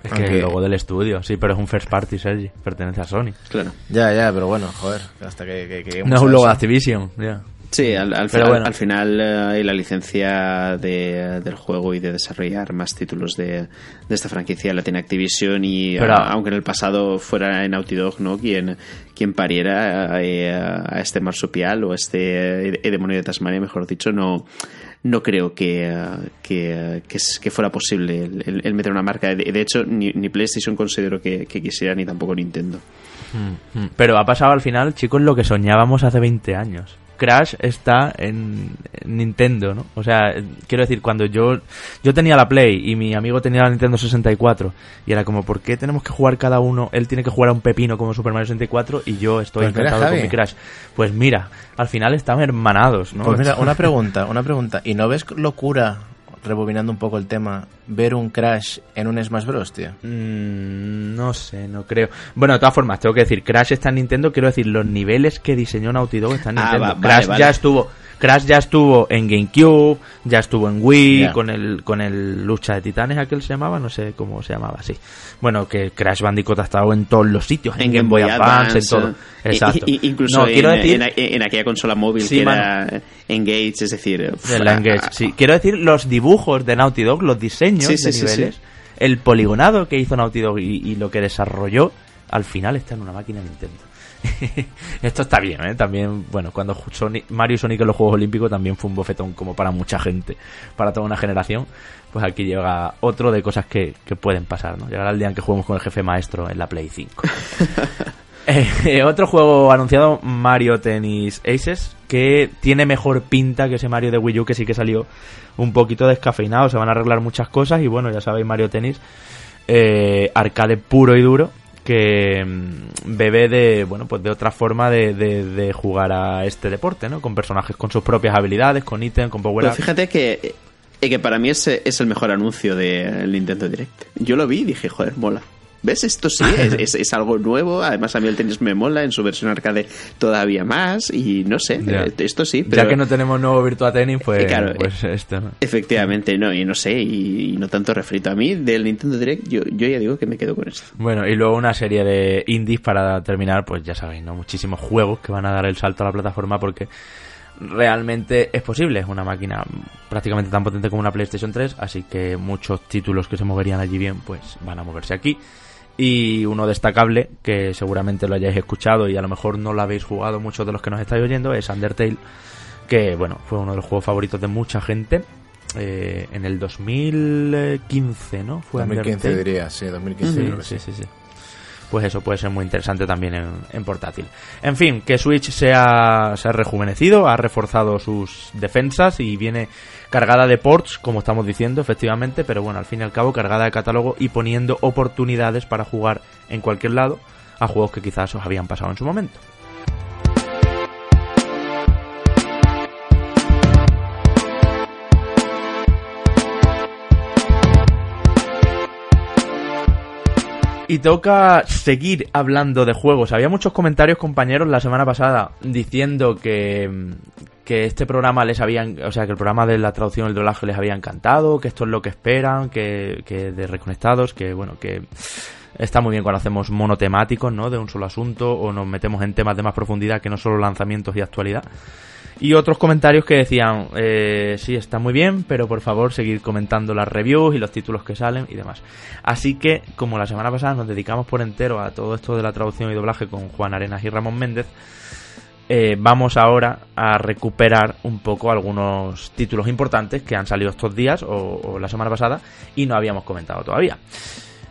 Es que el logo del estudio, sí, pero es un first party, Sergi, pertenece a Sony. Claro. Ya, ya, pero bueno, joder, hasta que... no es un logo de Activision, ya. Sí, al, al, final, al final eh, la licencia de, del juego y de desarrollar más títulos de, de esta franquicia la tiene Activision y aunque en el pasado fuera en Naughty Dog ¿no? quien, quien pariera eh, a este marsupial o a este eh, demonio de Tasmania, mejor dicho, no, no creo que, que, que, fuera posible el, meter una marca. De, hecho, ni, ni PlayStation considero que, quisiera, ni tampoco Nintendo. Mm, mm. Pero ha pasado al final, chicos, lo que soñábamos hace 20 años. Crash está en, Nintendo, ¿no? O sea, quiero decir, cuando yo yo tenía la Play y mi amigo tenía la Nintendo 64 y era como, ¿por qué tenemos que jugar cada uno? Él tiene que jugar a un pepino como Super Mario 64 y yo estoy pues encantado con mi Crash. Pues mira, al final están hermanados, ¿no? Pues mira, *laughs* una pregunta, una pregunta. ¿Y no ves locura rebobinando un poco el tema, ver un Crash en un Smash Bros, tío? Mm, no sé, no creo. Bueno, de todas formas, tengo que decir, Crash está en Nintendo, quiero decir, los niveles que diseñó Naughty Dog están en ah, Nintendo. Crash ya estuvo Crash ya estuvo en GameCube, ya estuvo en Wii, con el con el Lucha de Titanes, aquel se llamaba, no sé cómo se llamaba, sí. Bueno, que Crash Bandicoot ha estado en todos los sitios, en, Game Boy Advance, en todo. Exacto. incluso en, en, aquella consola móvil que era Engage, es decir... Engage, sí. Quiero decir, los dibujos de Naughty Dog, los diseños de niveles, el poligonado que hizo Naughty Dog y, y lo que desarrolló, al final está en una máquina Nintendo. *laughs* Esto está bien, ¿eh? También, bueno, cuando Mario y Sonic en los Juegos Olímpicos también fue un bofetón como para mucha gente, para toda una generación. Pues aquí llega otro de cosas que, pueden pasar, ¿no? Llegará el día en que juguemos con el jefe maestro en la Play 5. *laughs* Eh, otro juego anunciado, Mario Tennis Aces, que tiene mejor pinta que ese Mario de Wii U que sí que salió un poquito descafeinado. Se van a arreglar muchas cosas y bueno, ya sabéis, Mario Tennis, eh, arcade puro y duro que mm, bebe de bueno pues de otra forma de, de, jugar a este deporte no con personajes con sus propias habilidades con ítems con power Pero fíjate que eh, que para mí ese es el mejor anuncio del Nintendo Direct. Yo lo vi y dije joder mola ¿Ves? Esto sí, *laughs* es, es, algo nuevo. Además, a mí el tenis me mola en su versión arcade todavía más. Y no sé, eh, esto sí. Pero... Ya que no tenemos nuevo Virtua Tennis, pues, claro, pues esto. Efectivamente, no, y no sé, y, no tanto refrito. A mí, del Nintendo Direct, yo, yo ya digo que me quedo con esto. Bueno, y luego una serie de indies para terminar, pues ya sabéis, ¿no? Muchísimos juegos que van a dar el salto a la plataforma porque realmente es posible. Es una máquina prácticamente tan potente como una PlayStation 3, así que muchos títulos que se moverían allí bien, pues van a moverse aquí. Y uno destacable, que seguramente lo hayáis escuchado y a lo mejor no lo habéis jugado muchos de los que nos estáis oyendo, es Undertale, que bueno, fue uno de los juegos favoritos de mucha gente. Eh, en el 2015, ¿no? Fue 2015 diría, sí, 2015. sí, sí, sí, Pues eso puede ser muy interesante también en, portátil. En fin, que Switch se ha, se ha rejuvenecido, ha reforzado sus defensas y viene cargada de ports, como estamos diciendo, efectivamente, pero bueno, al fin y al cabo cargada de catálogo y poniendo oportunidades para jugar en cualquier lado a juegos que quizás os habían pasado en su momento. Y toca seguir hablando de juegos. Había muchos comentarios, compañeros, la semana pasada diciendo que, que este programa les habían, o sea, que el programa de la traducción y el doblaje les había encantado, que esto es lo que esperan, que, que de Reconectados, que bueno, que está muy bien cuando hacemos monotemáticos, ¿no? De un solo asunto o nos metemos en temas de más profundidad que no solo lanzamientos y actualidad. Y otros comentarios que decían, eh, sí, está muy bien, pero por favor seguir comentando las reviews y los títulos que salen y demás. Así que, como la semana pasada nos dedicamos por entero a todo esto de la traducción y doblaje con Juan Arenas y Ramón Méndez, eh, vamos ahora a recuperar un poco algunos títulos importantes que han salido estos días o, la semana pasada y no habíamos comentado todavía.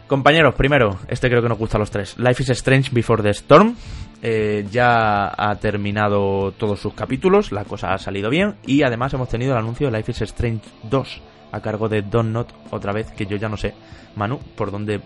Compañeros, primero, este creo que nos gusta a los tres. Life is Strange Before the Storm. Eh, ya ha terminado todos sus capítulos, la cosa ha salido bien y además hemos tenido el anuncio de Life is Strange 2 a cargo de Don Not otra vez, que yo ya no sé, Manu, por dónde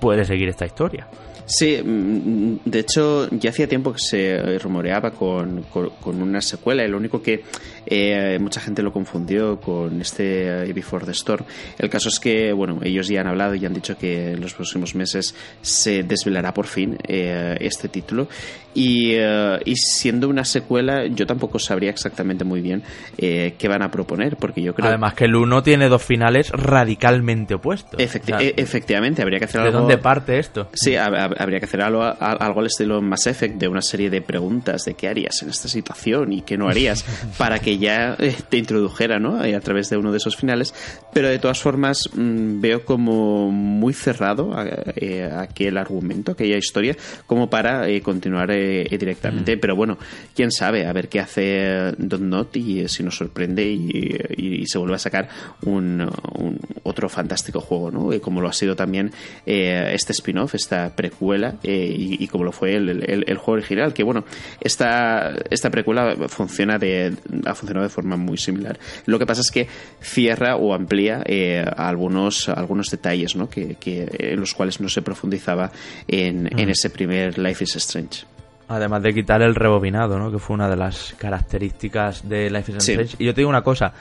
puede seguir esta historia. Sí, mm, de hecho ya hacía tiempo que se rumoreaba con, con, una secuela, y lo único que eh, mucha gente lo confundió con este Before the Storm. El caso es que, bueno, ellos ya han hablado y han dicho que en los próximos meses se desvelará por fin eh, este título y, eh, y, siendo una secuela yo tampoco sabría exactamente muy bien qué van a proponer porque yo creo... Además que el 1 tiene dos finales radicalmente opuestos. E, efectivamente, habría que hacer algo... ¿De dónde parte esto? Sí, habría que hacer algo, algo al estilo Mass Effect, de una serie de preguntas de qué harías en esta situación y qué no harías, *laughs* para que ya eh, te introdujera ¿no? a través de uno de esos finales. Pero de todas formas, mm, veo como muy cerrado eh, aquel argumento, aquella historia, como para eh, continuar directamente. Mm. Pero bueno, quién sabe, a ver qué hace Don Not y si nos sorprende y, se vuelve a sacar un, otro fantástico juego, ¿no? como lo ha sido también este spin-off, esta precuela eh, y, como lo fue el, el, juego original, que bueno, esta, esta precuela funciona de, ha funcionado de forma muy similar. Lo que pasa es que cierra o amplía eh, algunos, algunos detalles ¿no? que, que, en los cuales no se profundizaba en, en ese primer Life is Strange. Además de quitar el rebobinado, ¿no? Que fue una de las características de Life is Strange. Y yo te digo una cosa,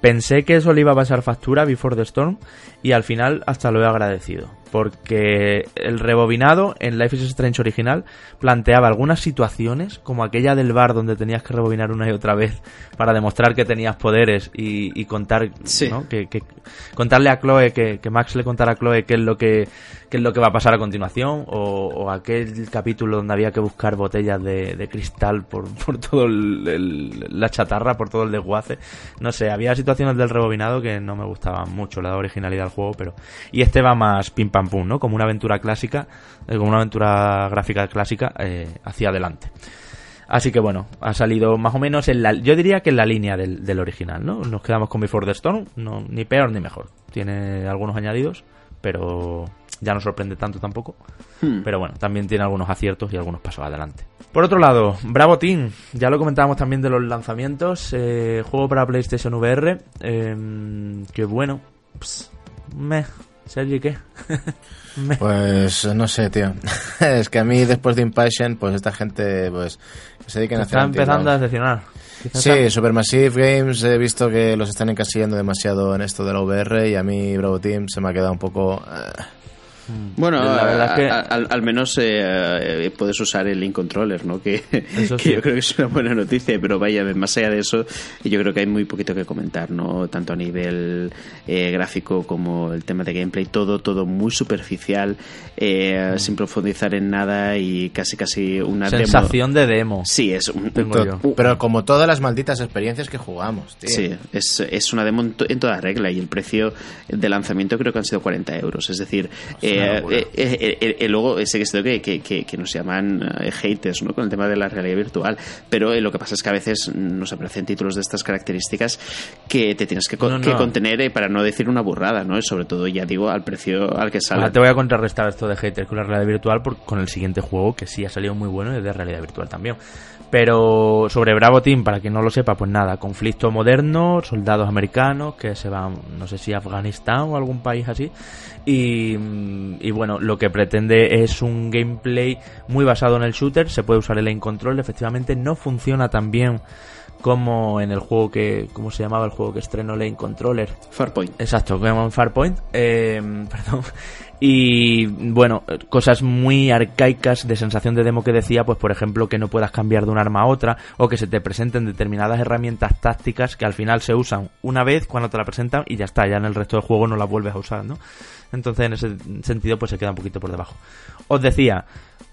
Pensé que eso le iba a pasar factura Before the Storm y al final hasta lo he agradecido. Porque el rebobinado en Life is Strange original planteaba algunas situaciones, como aquella del bar donde tenías que rebobinar una y otra vez para demostrar que tenías poderes y, contar, que, contarle a Chloe, que, que Max le contara a Chloe qué es lo que qué es lo que va a pasar a continuación, o, aquel capítulo donde había que buscar botellas de, cristal por, *laughs* por todo la chatarra, por todo el desguace. No sé, había situaciones del rebobinado que no me gustaban mucho, la originalidad del juego, pero... Y este va más pim pam pum, ¿no? Como una aventura clásica, eh, como una aventura gráfica clásica eh, hacia adelante. Así que bueno, ha salido más o menos en la, yo diría que en la línea del, del original, ¿no? Nos quedamos con Before the Storm, no, ni peor ni mejor. Tiene algunos añadidos, pero ya no sorprende tanto tampoco. Hmm. Pero bueno, también tiene algunos aciertos y algunos pasos adelante. Por otro lado, Bravo Team, ya lo comentábamos también de los lanzamientos. Eh, juego para PlayStation VR. Eh, que bueno, me, Sergi, ¿qué? *laughs* Pues no sé, tío. *laughs* es que a mí después de Impatient, pues esta gente pues se dedican a hacer... Está empezando a decepcionar. Sí, Supermassive Games he visto que los están encasillando demasiado en esto de la VR y a mí Bravo Team se me ha quedado un poco... Eh. Bueno, la verdad que... al, menos eh, eh, puedes usar el link controller, ¿no? Que, yo creo que es una buena noticia, pero vaya, más allá de eso, yo creo que hay muy poquito que comentar, ¿no? Tanto a nivel eh, gráfico como el tema de gameplay, todo, todo muy superficial, mm. sin profundizar en nada y casi, casi una sensación de demo. Sí, es un, Pero como todas las malditas experiencias que jugamos, tío. Sí, es, es una demo en, toda regla y el precio de lanzamiento creo que han sido 40 euros, es decir, eh, eh, eh, luego sé que, que, que, que, nos llaman haters ¿no? con el tema de la realidad virtual, pero lo que pasa es que a veces nos aparecen títulos de estas características que te tienes que, contener para no decir una burrada, ¿no? sobre todo, ya digo, al precio al que sale. Ahora te voy a contrarrestar esto de haters con la realidad virtual por, con el siguiente juego que sí ha salido muy bueno y es de realidad virtual también. Pero sobre Bravo Team, para quien no lo sepa, pues nada, conflicto moderno, soldados americanos que se van, no sé si a Afganistán o algún país así. Y, y, bueno, lo que pretende es un gameplay muy basado en el shooter, se puede usar el aim control, efectivamente no funciona tan bien como en el juego que, ¿cómo se llamaba el juego que estrenó Lane Controller? Farpoint. Exacto, como en Farpoint. Eh, *laughs* perdón. Y bueno, cosas muy arcaicas de sensación de demo que decía, pues por ejemplo que no puedas cambiar de un arma a otra o que se te presenten determinadas herramientas tácticas que al final se usan una vez cuando te la presentan y ya está, ya en el resto del juego no las vuelves a usar, ¿no? Entonces en ese sentido pues se queda un poquito por debajo. Os decía,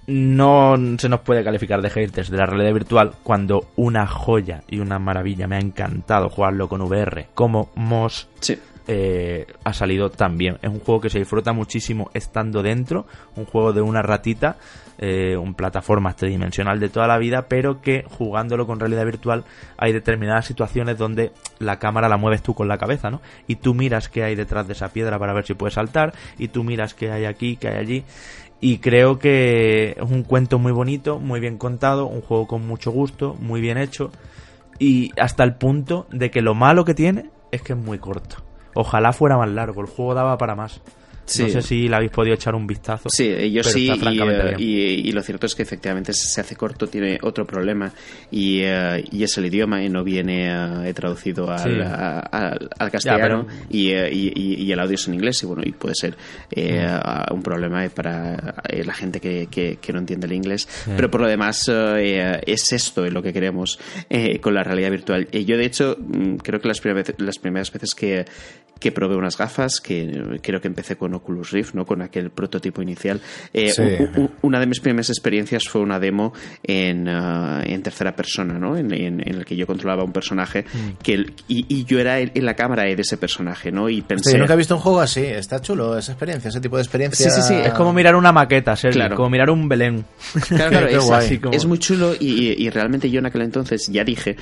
no se nos puede calificar de haters de la realidad virtual cuando una joya y una maravilla me ha encantado jugarlo con VR como Moss. Sí eh, ha salido tan bien. Es un juego que se disfruta muchísimo estando dentro, un juego de una ratita, eh, un plataforma tridimensional de toda la vida, pero que jugándolo con realidad virtual hay determinadas situaciones donde la cámara la mueves tú con la cabeza, ¿no? Y tú miras qué hay detrás de esa piedra para ver si puedes saltar, y tú miras qué hay aquí, qué hay allí. Y creo que es un cuento muy bonito, muy bien contado, un juego con mucho gusto, muy bien hecho. Y hasta el punto de que lo malo que tiene es que es muy corto. Ojalá fuera más largo, el juego daba para más. No sé si le habéis podido echar un vistazo. Sí, yo sí, eh, y, lo cierto es que efectivamente se hace corto, tiene otro problema y, eh, es el idioma y no viene eh, traducido al, al castellano y, el audio es en inglés y bueno, y puede ser mm. un problema para la gente que, que, no entiende el inglés. Pero por lo demás es esto lo que queremos con la realidad virtual. yo de hecho mm, creo que las primeras, las primeras veces que, que probé unas gafas, que creo que empecé con Oculus Rift, ¿no? con aquel prototipo inicial. Eh, una de mis primeras experiencias fue una demo en, uh, en tercera persona, ¿no? En, en, el que yo controlaba un personaje mm. que y, yo era en la cámara de ese personaje, ¿no? Y pensé... Sí, nunca he visto un juego así, está chulo esa experiencia, ese tipo de experiencia. Sí, sí, sí, es como mirar una maqueta, Sergio, como mirar un Belén. Claro, claro, *laughs* es, así es, muy chulo y, y, realmente yo en aquel entonces ya dije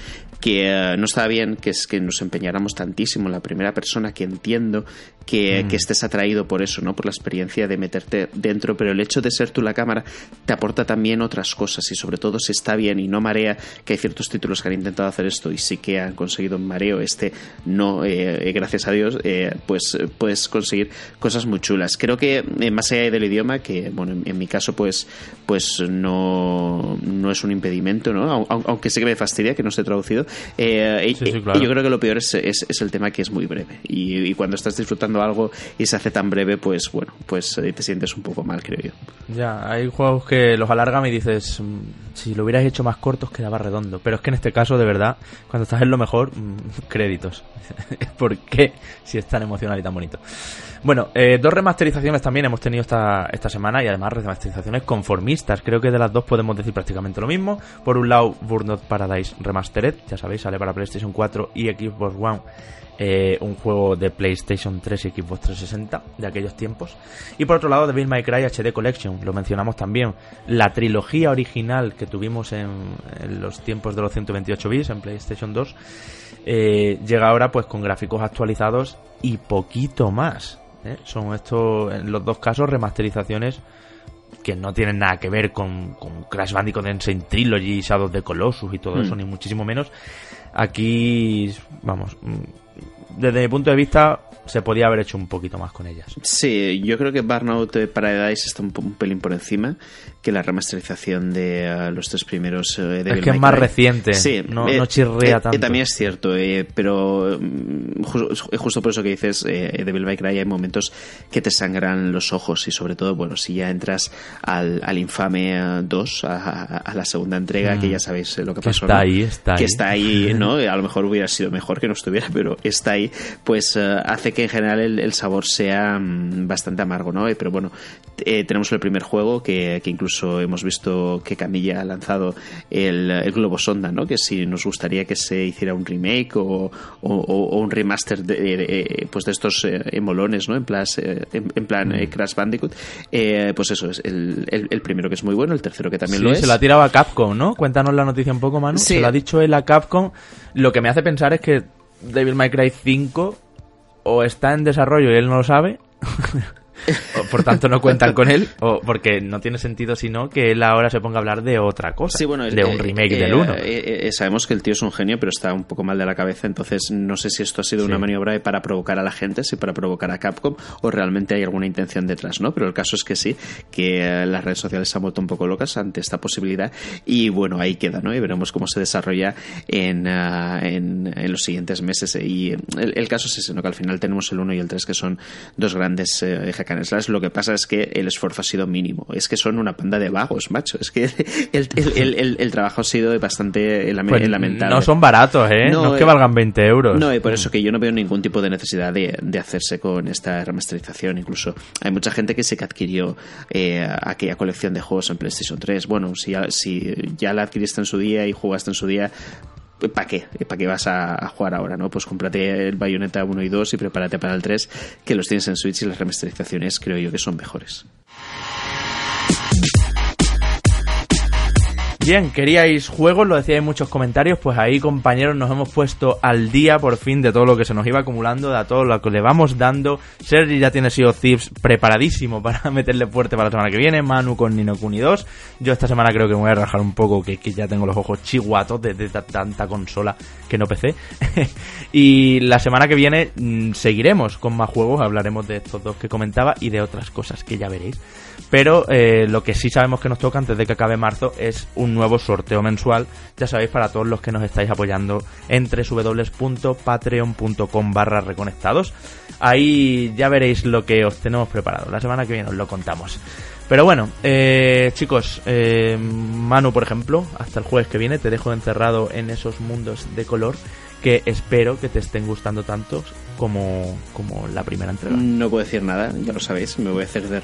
que uh, no estaba bien que, es que nos empeñáramos tantísimo en la primera persona, que entiendo que, mm. que estés atraído por eso, ¿no? Por la experiencia de meterte dentro, pero el hecho de ser tú la cámara te aporta también otras cosas y sobre todo si está bien y no marea, que hay ciertos títulos que han intentado hacer esto y sí que han conseguido un mareo, este no, eh, gracias a Dios, eh, pues puedes conseguir cosas muy chulas. Creo que eh, más allá del idioma, que bueno, en, mi caso pues, pues no, no es un impedimento, ¿no? Aunque sé que me fastidia que no esté traducido. Y, yo creo que lo peor es, es, el tema que es muy breve y, y cuando estás disfrutando algo y se hace tan breve, pues bueno, pues eh, te sientes un poco mal, creo yo. Ya, hay juegos que los alargan y dices, mm, si lo hubieras hecho más cortos quedaba redondo. Pero es que en este caso, de verdad, cuando estás en lo mejor, mm, créditos. *laughs* ¿Por qué? Si es tan emocional y tan bonito. Bueno, eh, dos remasterizaciones también hemos tenido esta, esta semana y además remasterizaciones conformistas. Creo que de las dos podemos decir prácticamente lo mismo. Por un lado, Burnout Paradise Remastered, ya sabéis, sale para PlayStation 4 y Xbox One eh, un juego de PlayStation 3 y Xbox 360 de aquellos tiempos. Y por otro lado, Devil May Cry HD Collection, lo mencionamos también. La trilogía original que tuvimos en, los tiempos de los 128 bits en PlayStation 2 eh, llega ahora pues con gráficos actualizados y poquito más. ¿Eh? Son estos, en los dos casos, remasterizaciones que no tienen nada que ver con, Crash Bandicoot Insane Trilogy, Shadow of the Colossus y todo eso, hmm. ni muchísimo menos. Aquí, vamos, desde mi punto de vista, se podía haber hecho un poquito más con ellas. Sí, yo creo que Burnout Paradise está un, pelín por encima que la remasterización de eh, los tres primeros eh, Es que es más reciente, sí, no, eh, chirrea tanto. también es cierto, pero mm, justo por eso que dices, Devil May Cry hay momentos que te sangran los ojos y sobre todo, bueno, si ya entras al, al infame 2, a, la segunda entrega, que mm. ya sabéis lo que, pasó. Está ahí, está que está ahí, *laughs* ¿no? A lo mejor hubiera sido mejor que no estuviera, pero está ahí, pues hace que en general el, sabor sea mm, bastante amargo, ¿no? Pero bueno, tenemos el primer juego que, que incluso hemos visto que Camilla ha lanzado el, el, Globo Sonda, ¿no? Que si nos gustaría que se hiciera un remake o, un remaster de, pues de estos eh, emolones, ¿no? En plan, eh, en, plan eh, Crash Bandicoot. pues eso, es el, el, primero que es muy bueno, el tercero que también lo es. se la tiraba Capcom, ¿no? Cuéntanos la noticia un poco, Manu. Se lo ha dicho él a Capcom. Lo que me hace pensar es que Devil May Cry 5 o está en desarrollo y él no lo sabe *laughs* por tanto no cuentan con él, o porque no tiene sentido sino que él ahora se ponga a hablar de otra cosa, de un remake del 1. Eh, eh, sabemos que el tío es un genio, pero está un poco mal de la cabeza, entonces no sé si esto ha sido una maniobra para provocar a la gente, si para provocar a Capcom, o realmente hay alguna intención detrás, ¿no? Pero el caso es que sí, que eh, las redes sociales se han vuelto un poco locas ante esta posibilidad, y bueno, ahí queda, ¿no? Y veremos cómo se desarrolla en, en, los siguientes meses. Y el, caso es ese, ¿no? Que al final tenemos el 1 y el 3, que son dos grandes eh, lo que pasa es que el esfuerzo ha sido mínimo. Es que son una panda de vagos, macho. Es que *laughs* el, trabajo ha sido bastante pues lamentable. No son baratos, ¿eh? No, es que valgan 20 euros. No, y por eso que yo no veo ningún tipo de necesidad de, hacerse con esta remasterización. Incluso hay mucha gente que sí que adquirió eh, aquella colección de juegos en PlayStation 3. Bueno, si ya, si ya la adquiriste en su día y jugaste en su día, ¿para qué? ¿Para qué vas a, jugar ahora, no? Pues cómprate el Bayonetta 1 y 2 y prepárate para el 3, que los tienes en Switch y las remasterizaciones creo yo que son mejores. Bien, queríais juegos, lo decíais en muchos comentarios, pues ahí compañeros nos hemos puesto al día por fin de todo lo que se nos iba acumulando, de todo lo que le vamos dando. Sergi ya tiene of Thieves preparadísimo para *laughs* meterle fuerte para la semana que viene, Manu con Nino Kuni 2. Yo esta semana creo que me voy a rajar un poco, que, ya tengo los ojos chihuatos de, tanta consola que no PC. *laughs* y la semana que viene mm, seguiremos con más juegos, hablaremos de estos dos que comentaba y de otras cosas que ya veréis. Pero eh, lo que sí sabemos que nos toca antes de que acabe marzo es un nuevo sorteo mensual, ya sabéis, para todos los que nos estáis apoyando en www.patreon.com barra reconectados. Ahí ya veréis lo que os tenemos preparado. La semana que viene os lo contamos. Pero bueno, eh, chicos, eh, Manu, por ejemplo, hasta el jueves que viene te dejo encerrado en esos mundos de color que espero que te estén gustando tanto como, como la primera entrega. No puedo decir nada, ya lo sabéis, me voy a hacer de,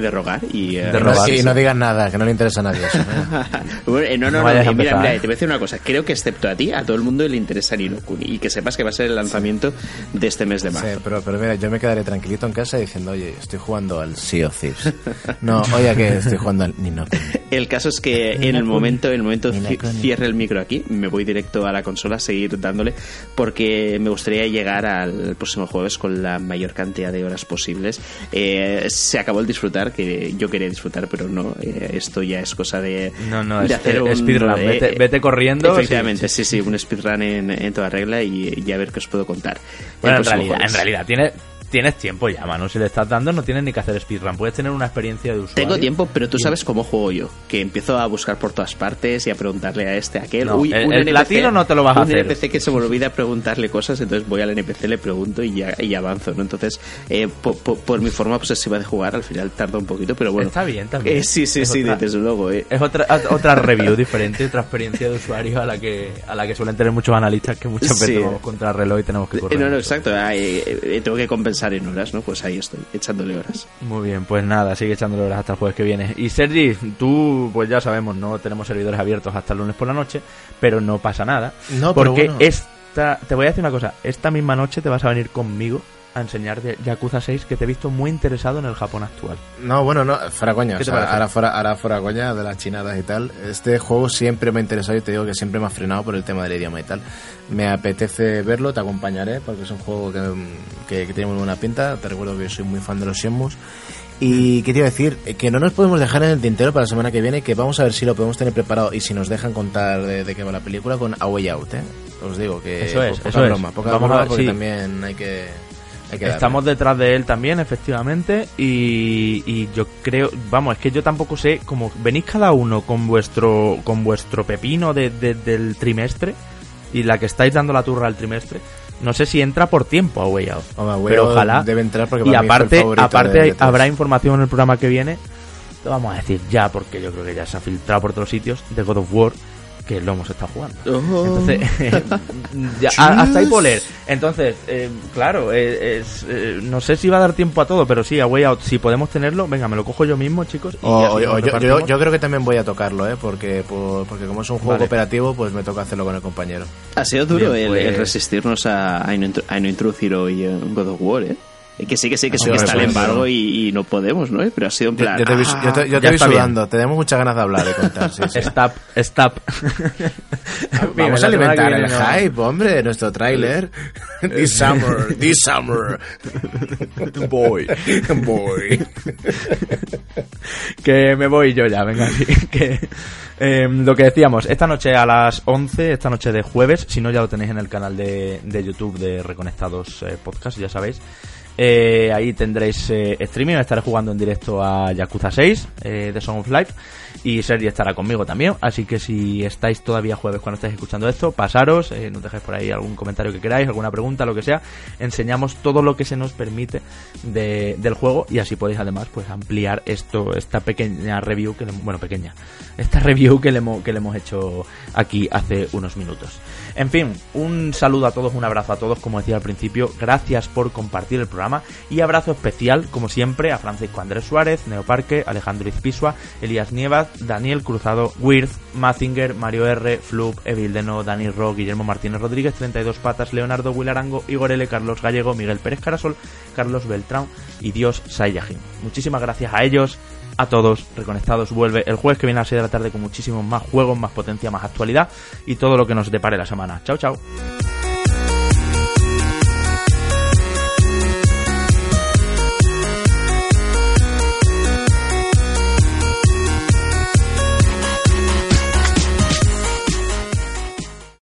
de rogar y... Eh, y no digas nada, que no le interesa a nadie eso. *laughs* ¿eh? no, no, no, mira, mira, te voy a decir una cosa, creo que excepto a ti, a todo el mundo le interesa Nino Kuni y que sepas que va a ser el lanzamiento de este mes de marzo. Sí, pero, pero mira, yo me quedaré tranquilito en casa diciendo, oye, estoy jugando al Sea of Thieves. No, oye, que estoy jugando al Nino Kuni. *laughs* El caso es que en el momento, en el momento cierre el micro aquí, me voy directo a la consola a seguir dándole porque me gustaría llegar al el próximo jueves con la mayor cantidad de horas posibles. Eh, se acabó el disfrutar, que yo quería disfrutar, pero no. Eh, esto ya es cosa de, no, no, hacer un speedrun. Eh, vete, corriendo. Efectivamente, sí, sí, un speedrun en, en, toda regla y, ya ver qué os puedo contar. Bueno, en realidad, en realidad, tiene, tienes tiempo ya, mano. Si le estás dando, no tienes ni que hacer speedrun. Puedes tener una experiencia de usuario. Tengo tiempo, pero tú sabes cómo juego yo. Que empiezo a buscar por todas partes y a preguntarle a este, a aquel. No, Uy, el, un NPC, latino no te lo vas a hacer. Un NPC que se me olvida preguntarle cosas, entonces voy al NPC, le pregunto y ya y avanzo, ¿no? Entonces, eh, por, mi forma obsesiva de jugar, al final tarda un poquito, pero bueno. Está bien, también. Eh, sí, sí, sí, desde luego. Eh. Es otra, otra review diferente, otra experiencia de usuario a la que a la que suelen tener muchos analistas que muchas veces vamos contra el reloj y tenemos que correr. No, no, exacto. tengo que compensar en horas, ¿no? Pues ahí estoy, echándole horas. Muy bien, pues nada, sigue echándole horas hasta el jueves que viene. Y Sergi, tú, pues ya sabemos, no tenemos servidores abiertos hasta el lunes por la noche, pero no pasa nada. No, porque esta, te voy a decir una cosa, esta misma noche te vas a venir conmigo a enseñar de Yakuza 6 que te he visto muy interesado en el Japón actual. No, bueno, no, fuera coña, ahora, fuera, ahora fuera coña de las chinadas y tal. Este juego siempre me ha interesado y te digo que siempre me ha frenado por el tema del idioma y tal. Me apetece verlo, te acompañaré porque es un juego que, que, tiene muy buena pinta. Te recuerdo que soy muy fan de los Shenmue. Y qué te iba a decir, que no nos podemos dejar en el tintero para la semana que viene, que vamos a ver si lo podemos tener preparado y si nos dejan contar de, qué va la película con A Way Out, ¿eh? Os digo que eso es, poca broma, poca broma porque también hay que Estamos detrás de él también, efectivamente, y, yo creo, vamos, es que yo tampoco sé, como venís cada uno con vuestro con vuestro pepino de, del trimestre y la que estáis dando la turra al trimestre, no sé si entra por tiempo a Out, pero ojalá. debe entrar porque y aparte aparte habrá información en el programa que viene, lo vamos a decir ya porque yo creo que ya se ha filtrado por todos sitios de God of War que lo hemos estado jugando. Oh. Entonces, *laughs* hasta ahí poler. Entonces, eh, claro, eh, es, eh, no sé si va a dar tiempo a todo, pero sí, a Way Out, si podemos tenerlo, venga, me lo cojo yo mismo, chicos. yo, creo que también voy a tocarlo, ¿eh? porque, porque como es un juego cooperativo, pues me toca hacerlo con el compañero. Ha sido duro el, pues- resistirnos a, a, no, a no introducir hoy God of War, ¿eh? Que sí, que sí, que, sí, que está el embargo y, no podemos, ¿no? Pero ha sido un plan. Yo, te, vi, yo te, yo te sudando, tenemos muchas ganas de hablar, de contar. Sí, Stop, stop. Vamos a alimentar el hype, hombre, nuestro tráiler. this summer, this summer. Boy. Boy. que me voy yo ya, venga, que. Eh, lo que decíamos, esta noche a las 11, esta noche de jueves, si no ya lo tenéis en el canal de, de YouTube de Reconectados eh, Podcast, ya sabéis. Eh, ahí tendréis eh, streaming, estaré jugando en directo a Yakuza 6 eh, de Song of Life y Sergi estará conmigo también. Así que si estáis todavía jueves cuando estáis escuchando esto, pasaros, eh, nos dejéis por ahí algún comentario que queráis, alguna pregunta, lo que sea. Enseñamos todo lo que se nos permite del juego y así podéis además pues ampliar esto, esta pequeña review que bueno pequeña, esta *laughs* review que le, que le hemos hecho aquí hace unos minutos. En fin, un saludo a todos, un abrazo a todos, como decía al principio, gracias por compartir el programa. Y abrazo especial, como siempre, a Francisco Andrés Suárez, Neoparque, Alejandro Izpisua, Elías Nievas, Daniel Cruzado, Wirth, Mazinger, Mario R, Flub, Evildeno, Dani Ro, Guillermo Martínez Rodríguez, 32 Patas, Leonardo Arango, Igor Carlos Gallego, Miguel Pérez Carasol, Carlos Beltrán y Dios Sayajin. Muchísimas gracias a ellos, a todos. Reconectados vuelve el jueves que viene a las 6 de la tarde con muchísimos más juegos, más potencia, más actualidad y todo lo que nos depare la semana. Chao, chao.